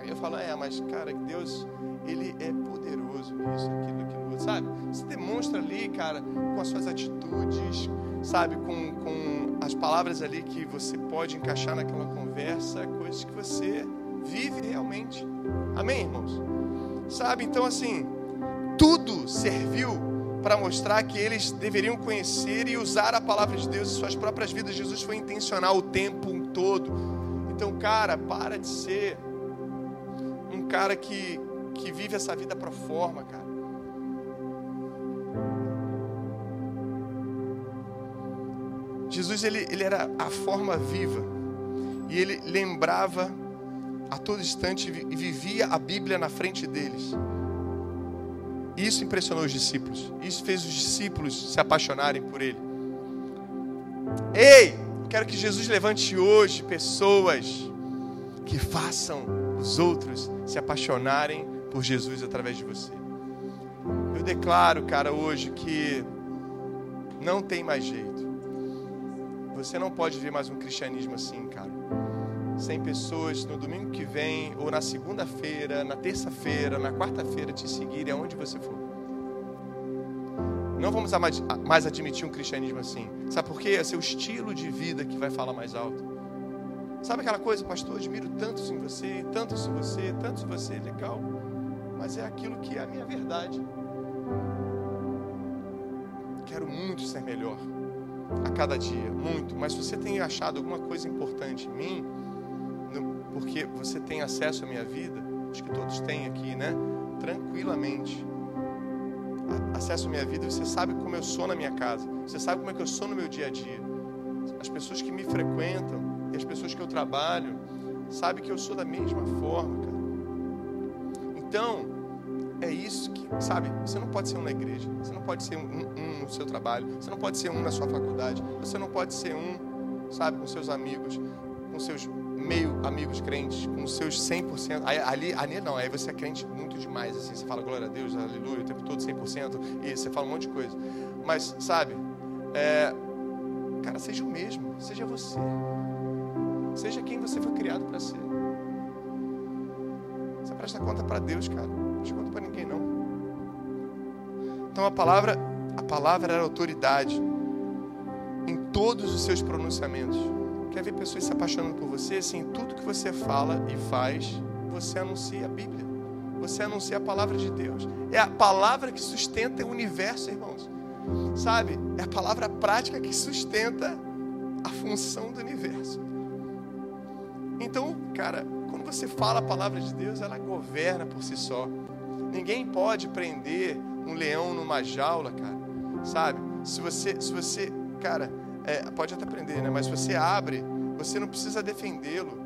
Eu falo, é, mas cara, Deus, Ele é poderoso nisso, aquilo, aquilo sabe? Você demonstra ali, cara, com as suas atitudes, sabe, com, com as palavras ali que você pode encaixar naquela conversa, coisas que você vive realmente. Amém, irmãos? Sabe, então assim, tudo serviu para mostrar que eles deveriam conhecer e usar a palavra de Deus em suas próprias vidas. Jesus foi intencional o tempo todo. Então, cara, para de ser um cara que, que vive essa vida pro forma, cara. Jesus ele, ele era a forma viva e ele lembrava a todo instante e vivia a Bíblia na frente deles. Isso impressionou os discípulos. Isso fez os discípulos se apaixonarem por ele. Ei, quero que Jesus levante hoje pessoas que façam os outros se apaixonarem por Jesus através de você. Eu declaro, cara, hoje que não tem mais jeito. Você não pode ver mais um cristianismo assim, cara 100 pessoas no domingo que vem, ou na segunda-feira, na terça-feira, na quarta-feira te seguirem aonde você for. Não vamos mais admitir um cristianismo assim. Sabe por quê? É seu estilo de vida que vai falar mais alto. Sabe aquela coisa, pastor, admiro tanto em você, tanto em você, tanto em você, legal. Mas é aquilo que é a minha verdade. Quero muito ser melhor a cada dia, muito. Mas se você tem achado alguma coisa importante em mim, porque você tem acesso à minha vida, acho que todos têm aqui, né? Tranquilamente. Acesso à minha vida, você sabe como eu sou na minha casa, você sabe como é que eu sou no meu dia a dia. As pessoas que me frequentam e as pessoas que eu trabalho sabem que eu sou da mesma forma, cara. Então, é isso que, sabe, você não pode ser um na igreja, você não pode ser um, um no seu trabalho, você não pode ser um na sua faculdade, você não pode ser um, sabe, com seus amigos, com seus meio amigos crentes, com seus 100%. Aí, ali, ali não, aí você é crente muito demais, assim, você fala glória a Deus, aleluia, o tempo todo 100%, e você fala um monte de coisa. Mas, sabe, é, cara, seja o mesmo, seja você. Seja quem você foi criado para ser. Você presta conta para Deus, cara. Não presta conta para ninguém, não. Então a palavra, a palavra era autoridade em todos os seus pronunciamentos quer ver pessoas se apaixonando por você, assim, tudo que você fala e faz, você anuncia a Bíblia. Você anuncia a palavra de Deus. É a palavra que sustenta o universo, irmãos. Sabe? É a palavra prática que sustenta a função do universo. Então, cara, quando você fala a palavra de Deus, ela governa por si só. Ninguém pode prender um leão numa jaula, cara. Sabe? Se você, se você, cara, é, pode até aprender, né? Mas você abre, você não precisa defendê-lo.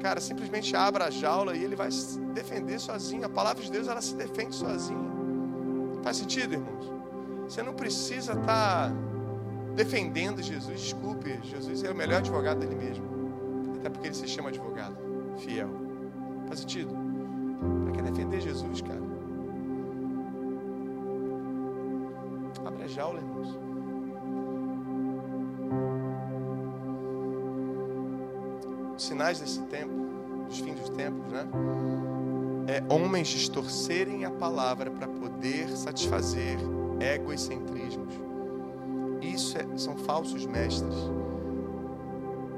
Cara, simplesmente abra a jaula e ele vai se defender sozinho. A palavra de Deus, ela se defende sozinha. Faz sentido, irmãos? Você não precisa estar, tá, defendendo Jesus. Desculpe, Jesus é o melhor advogado dele mesmo. Até porque ele se chama advogado fiel. Faz sentido? Para que defender Jesus, cara? Abre a jaula, irmãos. Os sinais desse tempo, dos fins dos tempos, né? É homens distorcerem a palavra para poder satisfazer egocentrismos. Isso é, são falsos mestres.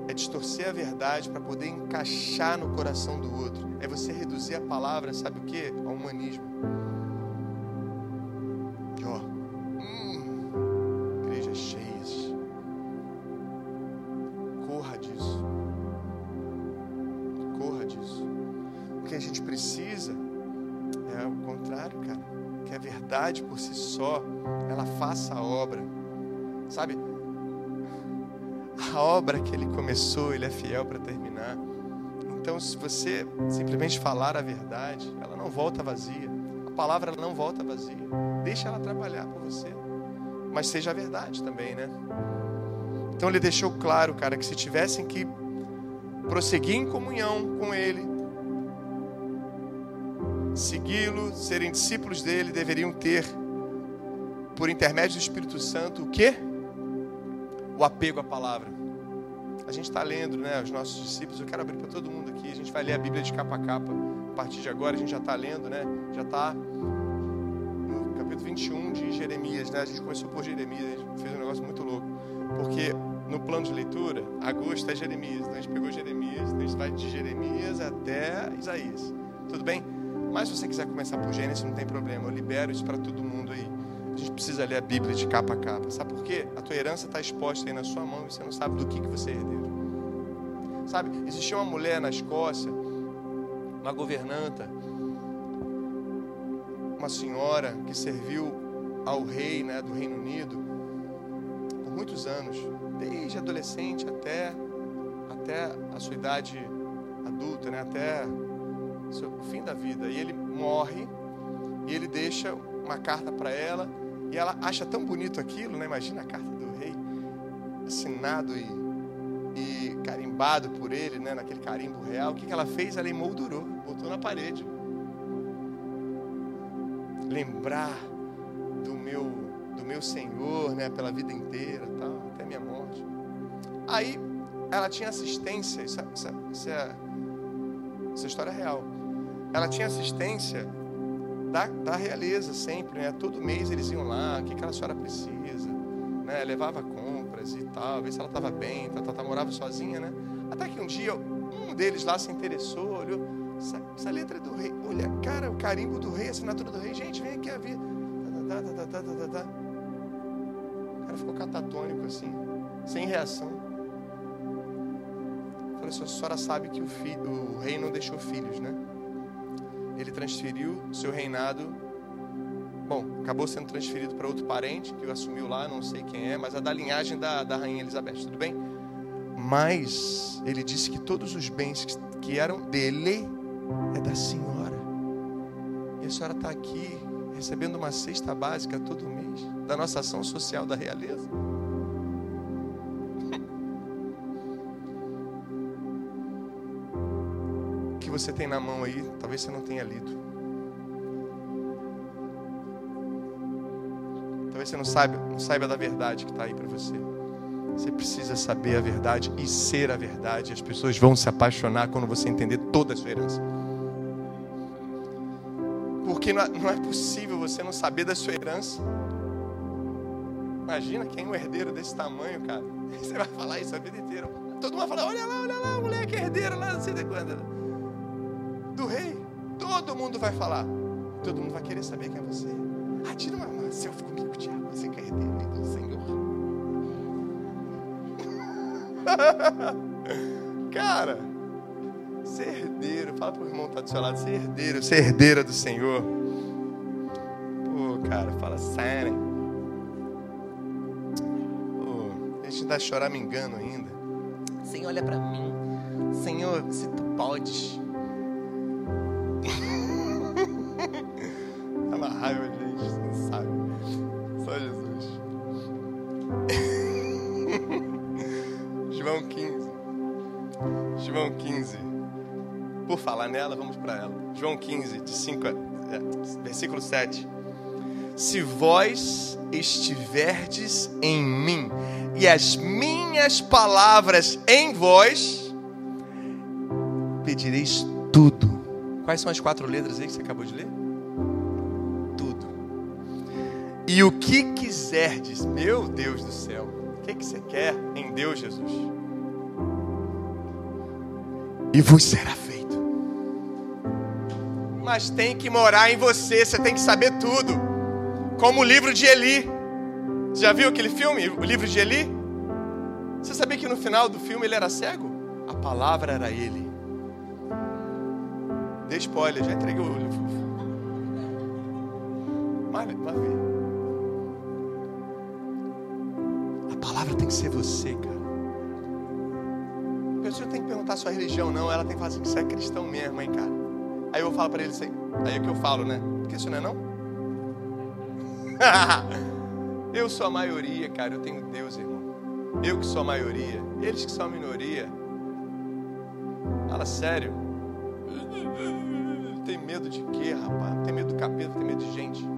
É distorcer a verdade para poder encaixar no coração do outro. É você reduzir a palavra, sabe o que? Ao humanismo. Por si só, ela faça a obra. Sabe? A obra que ele começou, ele é fiel para terminar. Então, se você simplesmente falar a verdade, ela não volta vazia. A palavra não volta vazia. Deixa ela trabalhar por você. Mas seja a verdade também, né? Então ele deixou claro, cara, que se tivessem que prosseguir em comunhão com ele, segui-lo, serem discípulos dele, deveriam ter, por intermédio do Espírito Santo, o quê? O apego à palavra. A gente está lendo, né, os nossos discípulos. Eu quero abrir para todo mundo aqui. A gente vai ler a Bíblia de capa a capa. A partir de agora, a gente já está lendo, né? Já está no capítulo 21 de Jeremias, né? A gente começou por Jeremias, a gente fez um negócio muito louco. Porque no plano de leitura, agosto é Jeremias. Então a gente pegou Jeremias, então a gente vai de Jeremias até Isaías. Tudo bem? Mas se você quiser começar por Gênesis, não tem problema. Eu libero isso para todo mundo aí. A gente precisa ler a Bíblia de capa a capa. Sabe por quê? A tua herança está exposta aí na sua mão e você não sabe do que, que você é herdeiro. Sabe, existia uma mulher na Escócia, uma governanta, uma senhora que serviu ao rei né, do Reino Unido por muitos anos, desde adolescente até, até a sua idade adulta, né, até o fim da vida. E ele morre e ele deixa uma carta para ela e ela acha tão bonito aquilo, né? Imagina a carta do rei assinado e, e carimbado por ele, né? Naquele carimbo real. O que, que ela fez? Ela emoldurou, botou na parede. Lembrar do meu do meu Senhor, né? Pela vida inteira, tal, até minha morte. Aí ela tinha assistência. Isso, é, isso, é, isso é, história é real. Ela tinha assistência da, da realeza sempre, né? Todo mês eles iam lá, o que aquela senhora precisa, né? Levava compras e tal, ver se ela estava bem, tá, tá, tá, morava sozinha, né? Até que um dia um deles lá se interessou, olhou, essa, essa letra é do rei, olha, cara, o carimbo do rei, a assinatura do rei, gente, vem aqui a ver. Tá, tá, tá, tá, tá, tá, tá. O cara ficou catatônico assim, sem reação. Falei, a senhora sabe que o, filho, o rei não deixou filhos, né? Ele transferiu seu reinado. Bom, acabou sendo transferido para outro parente que assumiu lá, não sei quem é, mas é da linhagem da, da rainha Elizabeth, tudo bem? Mas ele disse que todos os bens que, que eram dele é da senhora. E a senhora está aqui recebendo uma cesta básica todo mês da nossa ação social da realeza. Você tem na mão aí, talvez você não tenha lido. Talvez você não saiba, não saiba da verdade que está aí para você. Você precisa saber a verdade e ser a verdade. As pessoas vão se apaixonar quando você entender toda a sua herança. Porque não é, é possível você não saber da sua herança. Imagina quem é um herdeiro desse tamanho, cara. Você vai falar isso a vida inteira. Todo mundo vai falar: olha lá, olha lá, a mulher que é herdeira lá, não sei de quando do rei. Todo mundo vai falar. Todo mundo vai querer saber quem é você. Ah, tira uma, uma selfie comigo, Tiago. Você que é herdeiro do Senhor. Cara, ser herdeiro, fala pro irmão que tá do seu lado, ser herdeiro, ser herdeira do Senhor. Pô, cara, fala sério. Pô, deixa de chorar me engano ainda. Senhor, olha para mim. Senhor, se tu podes João 15, de 5 a, é, versículo 7. Se vós estiverdes em mim e as minhas palavras em vós, pedireis tudo. Quais são as quatro letras aí que você acabou de ler? Tudo. E o que quiserdes, meu Deus do céu, o que, que você quer em Deus, Jesus? E vos será feito. Mas tem que morar em você, você tem que saber tudo. Como o livro de Eli. Você já viu aquele filme, o livro de Eli? Você sabia que no final do filme ele era cego? A palavra era ele. Dê spoiler, já entreguei o livro. Vai, vai ver. A palavra tem que ser você, cara. A pessoa tem que perguntar a sua religião, não. Ela tem que falar assim, você é cristão mesmo, hein, cara. Aí eu falo para ele assim, aí é que eu falo, né? Porque isso não é não? eu sou a maioria, cara. Eu tenho Deus, irmão. Eu que sou a maioria. Eles que são a minoria. Fala sério. Tem medo de quê, rapaz? Tem medo do capeta, tem medo de gente.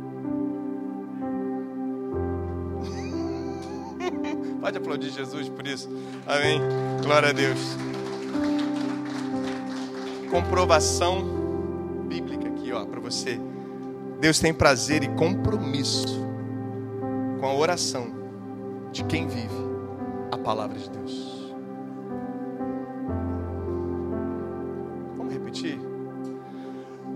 Pode aplaudir Jesus por isso. Amém. Glória a Deus. Comprovação você. Deus tem prazer e compromisso com a oração de quem vive a palavra de Deus. Vamos repetir?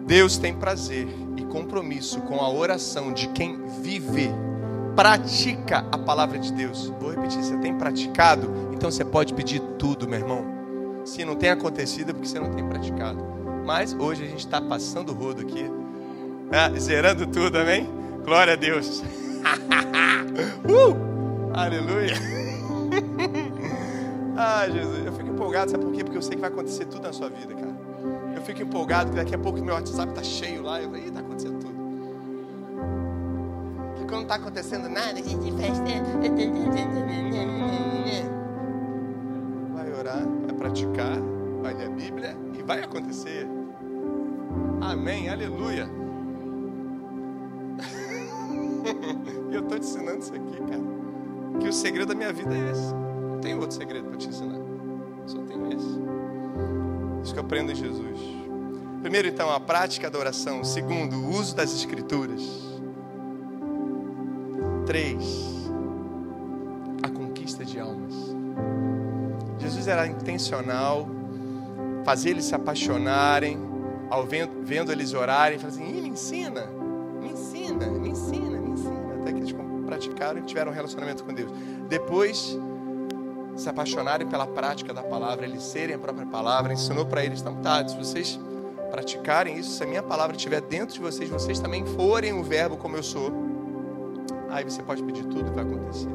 Deus tem prazer e compromisso com a oração de quem vive, pratica a palavra de Deus. Vou repetir: você tem praticado? Então você pode pedir tudo, meu irmão. Se não tem acontecido, é porque você não tem praticado. Mas hoje a gente está passando o rodo aqui ah, zerando tudo, amém? Glória a Deus. uh, aleluia. ah, Jesus, eu fico empolgado, sabe por quê? Porque eu sei que vai acontecer tudo na sua vida, cara. Eu fico empolgado que daqui a pouco meu WhatsApp tá cheio lá. Eu falei, tá acontecendo tudo. Que quando não tá acontecendo nada, a gente festa. Vai orar, vai praticar, vai ler a Bíblia e vai acontecer. Amém, aleluia. eu estou te ensinando isso aqui, cara. Que o segredo da minha vida é esse. Não tem outro segredo para te ensinar. Só tenho esse. Isso que eu aprendo em Jesus. Primeiro, então, a prática da oração. Segundo, o uso das escrituras. Três, a conquista de almas. Jesus era intencional, fazer eles se apaixonarem, ao vendo, vendo eles orarem, falar assim, me ensina, me ensina, me ensina até que eles praticaram e tiveram um relacionamento com Deus. Depois, se apaixonarem pela prática da palavra, eles serem a própria palavra, ensinou para eles, então, tá, se vocês praticarem isso, se a minha palavra estiver dentro de vocês, vocês também forem o verbo como eu sou, aí você pode pedir tudo que vai acontecer.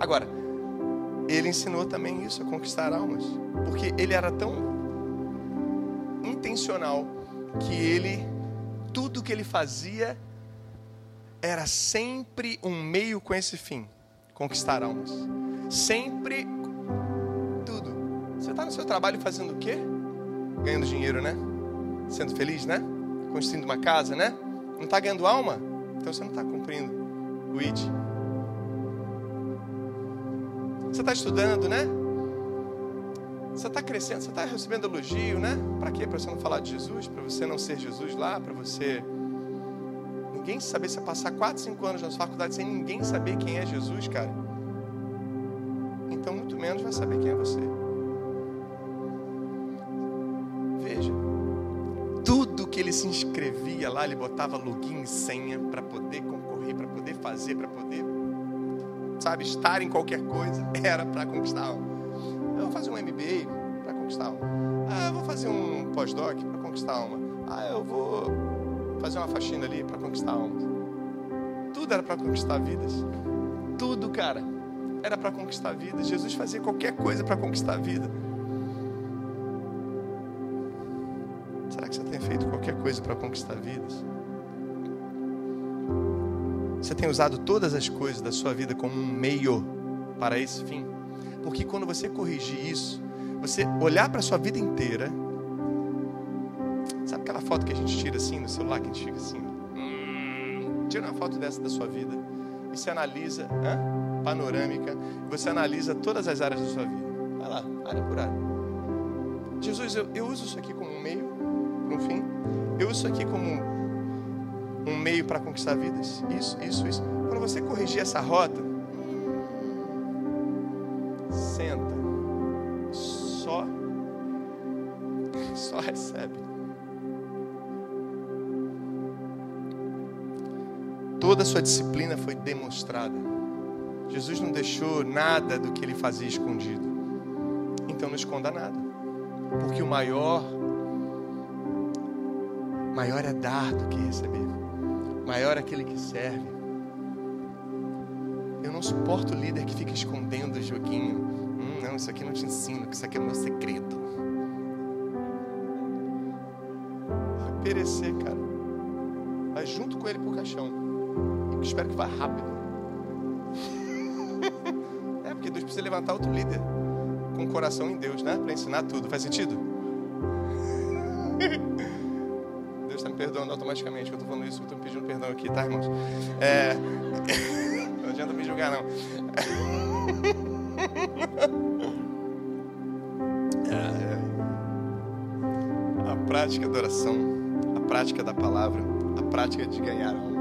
Agora, ele ensinou também isso, a conquistar almas, porque ele era tão intencional que ele, tudo que ele fazia, era sempre um meio com esse fim conquistar almas. Sempre tudo. Você está no seu trabalho fazendo o quê? Ganhando dinheiro, né? Sendo feliz, né? Construindo uma casa, né? Não está ganhando alma? Então você não está cumprindo o ID. Você está estudando, né? Você está crescendo, você está recebendo elogio, né? Para quê? Para você não falar de Jesus? Para você não ser Jesus lá? Para você ninguém saber, você passar 4, 5 anos na faculdade sem ninguém saber quem é Jesus, cara, então muito menos vai saber quem é você. Veja, tudo que ele se inscrevia lá, ele botava login e senha para poder concorrer, para poder fazer, para poder, sabe, estar em qualquer coisa, era para conquistar algo. Eu vou fazer um MBA para conquistar algo. Ah, eu vou fazer um pós-doc para conquistar alma. Ah, eu vou fazer uma faxina ali para conquistar almas. Tudo era para conquistar vidas. Tudo, cara, era para conquistar vidas. Jesus fazia qualquer coisa para conquistar vida. Será que você tem feito qualquer coisa para conquistar vidas? Você tem usado todas as coisas da sua vida como um meio para esse fim? Porque quando você corrigir isso, Você olhar para a sua vida inteira. Sabe aquela foto que a gente tira assim no celular, que a gente fica assim? Hum, tira uma foto dessa da sua vida. E você analisa, panorâmica. Você analisa todas as áreas da sua vida. Vai lá, área por área. Jesus, eu, eu uso isso aqui como um meio, para um fim. Eu uso isso aqui como um meio para conquistar vidas. Isso, isso, isso. Quando você corrigir essa rota, Toda a sua disciplina foi demonstrada. Jesus não deixou nada do que ele fazia escondido. Então não esconda nada. Porque o maior maior é dar do que receber. Maior é aquele que serve. Eu não suporto o líder que fica escondendo o joguinho. Hum, não, isso aqui não te ensino, isso aqui é meu segredo. Vai perecer, cara. Vai junto com ele pro caixão. Eu espero que vá rápido. é, porque Deus precisa levantar outro líder com o coração em Deus, né? Para ensinar tudo. Faz sentido? Deus está me perdoando automaticamente. Eu estou falando isso, eu estou pedindo perdão aqui, tá, irmãos? É... Não adianta me julgar, não. É... A prática da oração, a prática da palavra, a prática de ganhar almas.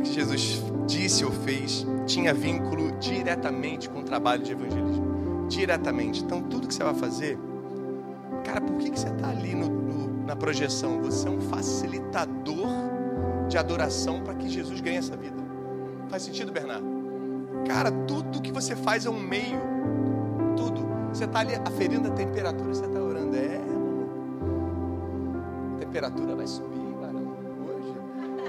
Que Jesus disse ou fez tinha vínculo diretamente com o trabalho de evangelismo. Diretamente. Então, tudo que você vai fazer, cara, por que, que você está ali no, no, na projeção? Você é um facilitador de adoração para que Jesus ganhe essa vida. Faz sentido, Bernardo? Cara, tudo que você faz é um meio. Tudo. Você está ali aferindo a temperatura, você está orando. É, a temperatura vai subir.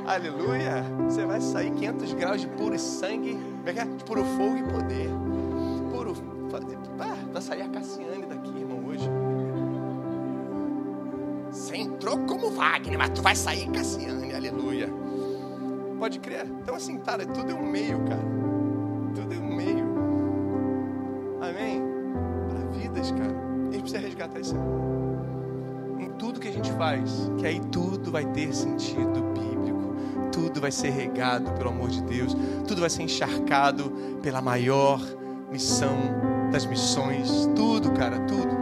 Aleluia. Você vai sair 500 graus de puro sangue, é é? de puro fogo e poder. Puro. Vai sair a Cassiane daqui, irmão, hoje. Você entrou como Wagner, mas tu vai sair Cassiane, aleluia. Pode crer? Então, assim, cara, tudo é um meio, cara. Tudo é um meio. Amém? Para vidas, cara. A gente precisa resgatar isso. Em tudo que a gente faz, que aí tudo vai ter sentido. Tudo vai ser regado pelo amor de Deus. Tudo vai ser encharcado pela maior missão das missões. Tudo, cara, tudo.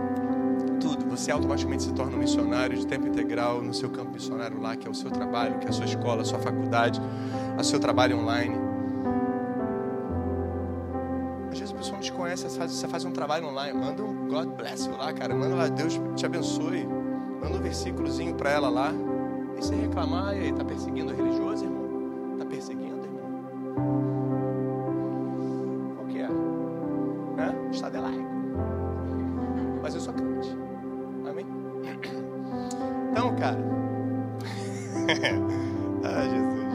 Tudo. Você automaticamente se torna um missionário de tempo integral no seu campo missionário lá, que é o seu trabalho, que é a sua escola, a sua faculdade, o seu trabalho online. Às vezes a pessoa não te conhece, você faz, um trabalho online, manda um God bless you lá, cara, manda lá, Deus te abençoe, manda um versículozinho para ela lá. E você reclamar, e aí, tá perseguindo religioso, irmão? Cara. ah, Jesus.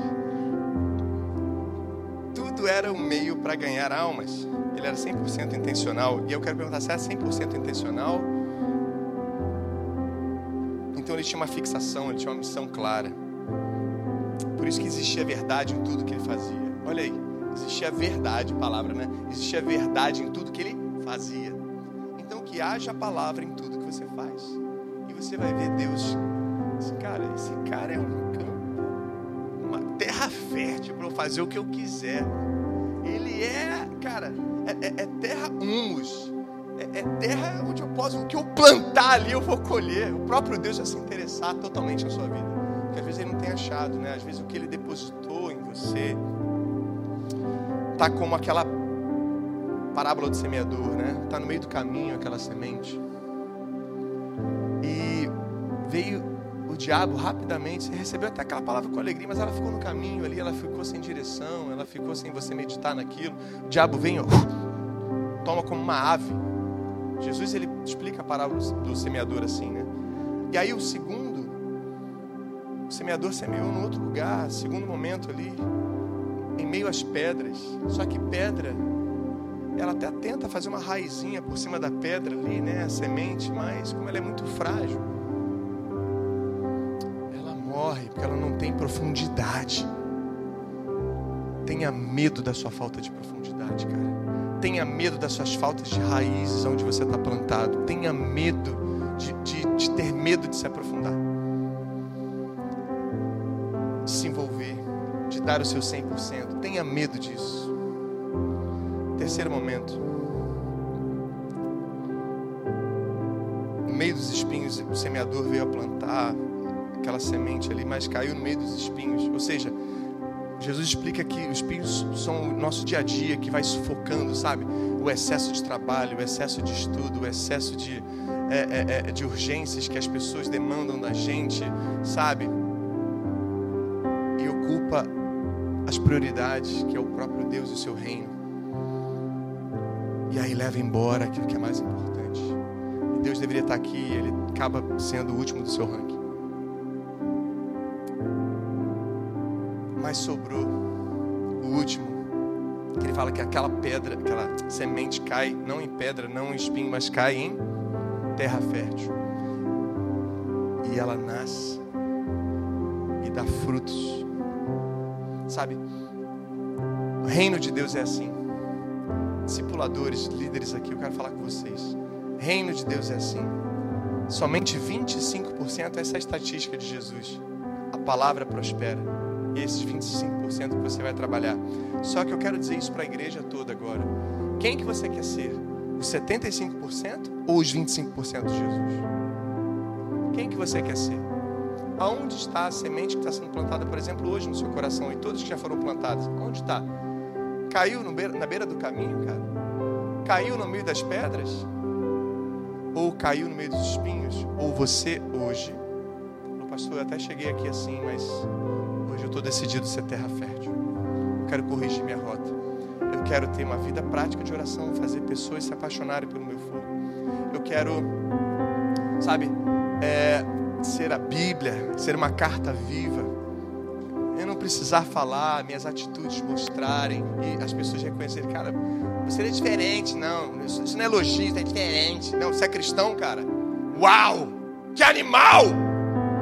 Tudo era um meio para ganhar almas. Ele era 100% intencional. E eu quero perguntar se é 100% intencional. Então ele tinha uma fixação, ele tinha uma missão clara. Por isso que existia verdade em tudo que ele fazia. Olha aí, existia verdade, palavra, né? Existia verdade em tudo que ele fazia. Então que haja palavra em tudo que você faz. E você vai ver Deus. Cara, esse cara é um campo, uma terra fértil para eu fazer o que eu quiser. Ele é, cara, é, é, é terra humus. É, é, terra onde eu posso, o que eu plantar ali eu vou colher. O próprio Deus vai se interessar totalmente na sua vida. Porque às vezes ele não tem achado, né? Às vezes o que ele depositou em você tá como aquela parábola do semeador, né? Tá no meio do caminho aquela semente. E veio diabo rapidamente, você recebeu até aquela palavra com alegria, mas ela ficou no caminho ali, ela ficou sem direção, ela ficou sem você meditar naquilo. O diabo vem, ó, toma como uma ave. Jesus ele explica a parábola do semeador assim, né? E aí o segundo, o semeador semeou num outro lugar, segundo momento ali, em meio às pedras. Só que pedra, ela até tenta fazer uma raizinha por cima da pedra ali, né? A semente, mas como ela é muito frágil, morre porque ela não tem profundidade. Tenha medo da sua falta de profundidade, cara. Tenha medo das suas faltas de raízes onde você está plantado. Tenha medo de, de, de ter medo de se aprofundar. De se envolver. De dar o seu 100%. Tenha medo disso. Terceiro momento. No meio dos espinhos, o semeador veio a plantar aquela semente ali, mas caiu no meio dos espinhos. Ou seja, Jesus explica que os espinhos são o nosso dia a dia que vai sufocando, sabe? O excesso de trabalho, o excesso de estudo, o excesso de, é, é, é, de urgências que as pessoas demandam da gente, sabe? E ocupa as prioridades, que é o próprio Deus e o seu reino. E aí leva embora aquilo que é mais importante. E Deus deveria estar aqui e ele acaba sendo o último do seu ranking. Mas sobrou o último. Que ele fala que aquela pedra, aquela semente cai não em pedra, não em espinho, mas cai em terra fértil. E ela nasce e dá frutos. Sabe? O reino de Deus é assim. Discipuladores, líderes aqui, eu quero falar com vocês. Reino de Deus é assim. Somente 25% essa é a estatística de Jesus. A palavra prospera esses 25% que você vai trabalhar. Só que eu quero dizer isso para a igreja toda agora. Quem que você quer ser? Os 75% ou os 25% de Jesus? Quem que você quer ser? Aonde está a semente que está sendo plantada, por exemplo, hoje no seu coração e todos que já foram plantados? Onde está? Caiu beira, na beira do caminho, cara? Caiu no meio das pedras? Ou caiu no meio dos espinhos? Ou você hoje? Pastor, eu até cheguei aqui assim, mas Hoje eu estou decidido a ser terra fértil. Eu quero corrigir minha rota. Eu quero ter uma vida prática de oração, fazer pessoas se apaixonarem pelo meu fogo. Eu quero, sabe, é, ser a Bíblia, ser uma carta viva. Eu não precisar falar, minhas atitudes mostrarem e as pessoas reconhecerem, cara, você é diferente, não. Isso não é elogio, é diferente. Não, você é cristão, cara. Uau! Que animal!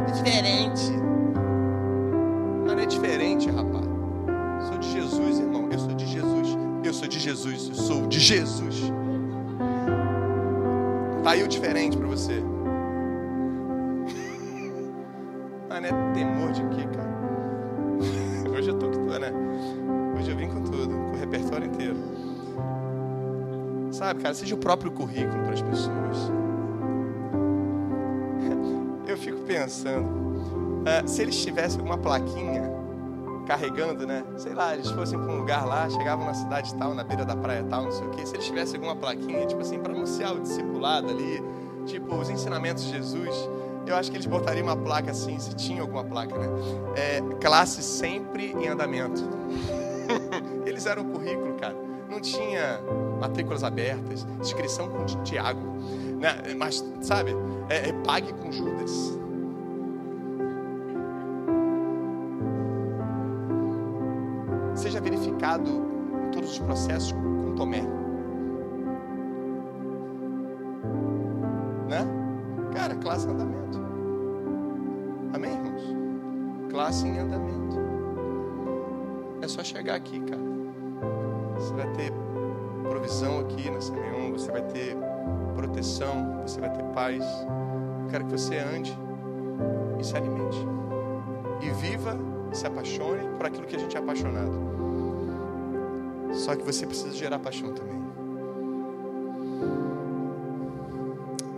É diferente é diferente, rapaz. Sou de Jesus, irmão. Eu sou de Jesus. Eu sou de Jesus. Eu sou de Jesus. Tá aí o diferente para você. Mano, é temor de quê, cara? Hoje eu tô que tô, né? Hoje eu vim com tudo, com o repertório inteiro. Sabe, cara, seja o próprio currículo para as pessoas. Eu fico pensando, Uh, se eles tivessem alguma plaquinha carregando, né? Sei lá, eles fossem para um lugar lá, chegavam na cidade tal, na beira da praia tal, não sei o quê. Se eles tivessem alguma plaquinha, tipo assim, para anunciar o discipulado ali, tipo os ensinamentos de Jesus, eu acho que eles botariam uma placa assim, se tinha alguma placa, né? É, classe sempre em andamento. eles eram o currículo, cara. Não tinha matrículas abertas, inscrição com Tiago, né? Mas, sabe, é, é pague com Judas. Em todos os processos com Tomé. Né? Cara, classe em andamento. Amém, irmãos? Classe em andamento. É só chegar aqui, cara. Você vai ter provisão aqui na Simeon, você vai ter proteção, você vai ter paz. Eu quero que você ande e se alimente. E viva, se apaixone por aquilo que a gente é apaixonado. Só que você precisa gerar paixão também.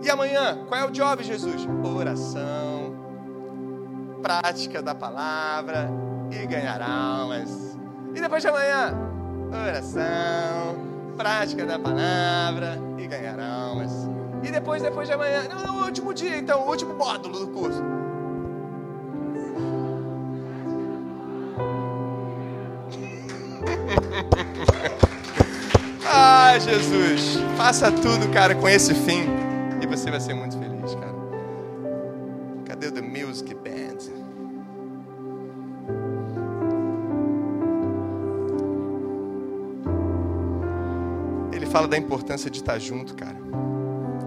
E amanhã, qual é o job, Jesus? Oração, prática da palavra e ganhar almas. E depois de amanhã, oração, prática da palavra e ganhar almas. E depois, depois de amanhã, não, não, o último dia, então, o último módulo do curso. Ah, Jesus, faça tudo, cara, com esse fim. E você vai ser muito feliz, cara. Cadê o The Music Band? Ele fala da importância de estar junto, cara.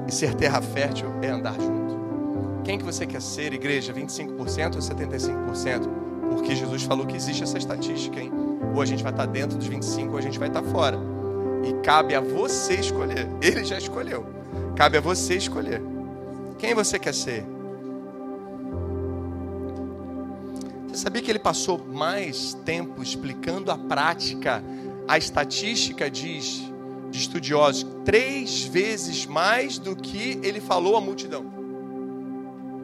E ser terra fértil é andar junto. Quem que você quer ser, igreja? 25% ou 75%? Porque Jesus falou que existe essa estatística, hein? Ou a gente vai estar dentro dos 25 ou a gente vai estar fora. E cabe a você escolher. Ele já escolheu. Cabe a você escolher. Quem você quer ser? Você sabia que ele passou mais tempo explicando a prática? A estatística diz, de estudiosos, três vezes mais do que ele falou à multidão.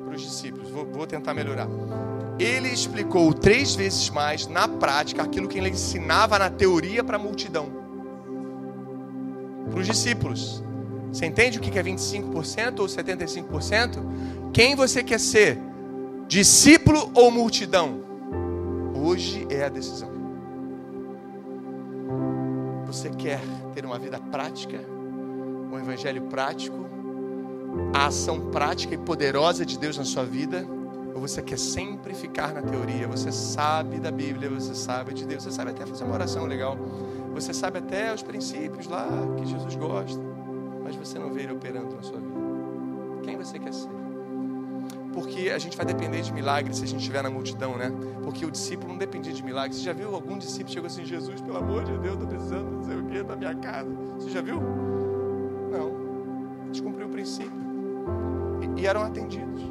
Para os discípulos. Vou, vou tentar melhorar. Ele explicou três vezes mais na prática aquilo que ele ensinava na teoria para a multidão. Para os discípulos. Você entende o que é 25% ou 75%? Quem você quer ser? Discípulo ou multidão? Hoje é a decisão. Você quer ter uma vida prática, um evangelho prático, a ação prática e poderosa de Deus na sua vida? Ou você quer sempre ficar na teoria? Você sabe da Bíblia, você sabe de Deus, você sabe até fazer uma oração legal, você sabe até os princípios lá que Jesus gosta, mas você não vê ele operando na sua vida. Quem você quer ser? porque a gente vai depender de milagres se a gente estiver na multidão, né? Porque o discípulo não dependia de milagres. Você já viu algum discípulo chegou assim, Jesus, pelo amor de Deus, estou precisando, não sei o que, da minha casa. Você já viu? Não. Eles cumpriu o princípio. E, e eram atendidos.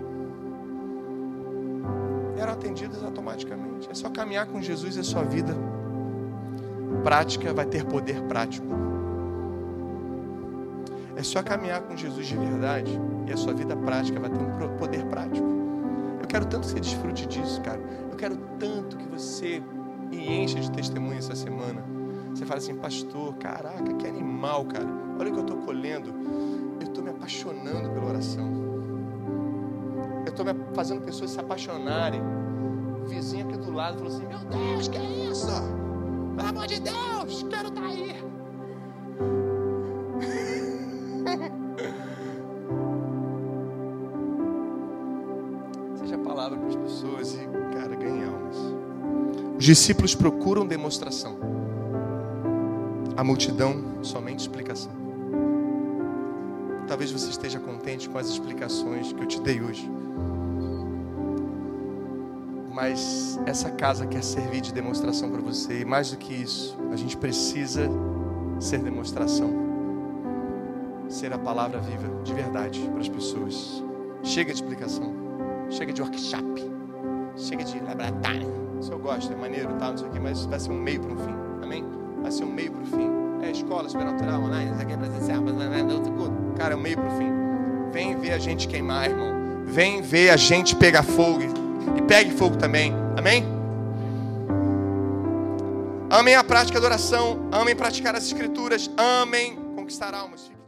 Eram atendidos automaticamente. É só caminhar com Jesus e a sua vida prática vai ter poder prático. É só caminhar com Jesus de verdade e a sua vida prática vai ter um poder prático. Eu quero tanto que você desfrute disso, cara. Eu quero tanto que você me encha de testemunho essa semana. Você fala assim, pastor, caraca, que animal, cara. Olha o que eu estou colhendo. Eu estou me apaixonando pela oração. Eu estou fazendo pessoas se apaixonarem. O vizinho aqui do lado falou assim: Meu Deus, que é isso? Pelo amor de Deus, quero estar tá aí. Os discípulos procuram demonstração, a multidão somente explicação. Talvez você esteja contente com as explicações que eu te dei hoje. Mas essa casa quer servir de demonstração para você. E mais do que isso, a gente precisa ser demonstração. Ser a palavra viva, de verdade, para as pessoas. Chega de explicação. Chega de workshop. Chega de laboratório se eu gosto, é maneiro, tá, não sei o quê, mas vai ser um meio para um fim. Amém? Vai ser um meio para o fim. É escola, supernatural, online, isso aqui é presencial, mas. Cara, é um meio para o fim. Vem ver a gente queimar, irmão. Vem ver a gente pegar fogo. E pegue fogo também. Amém? Amém a prática da oração. Amém praticar as escrituras. Amém conquistar almas.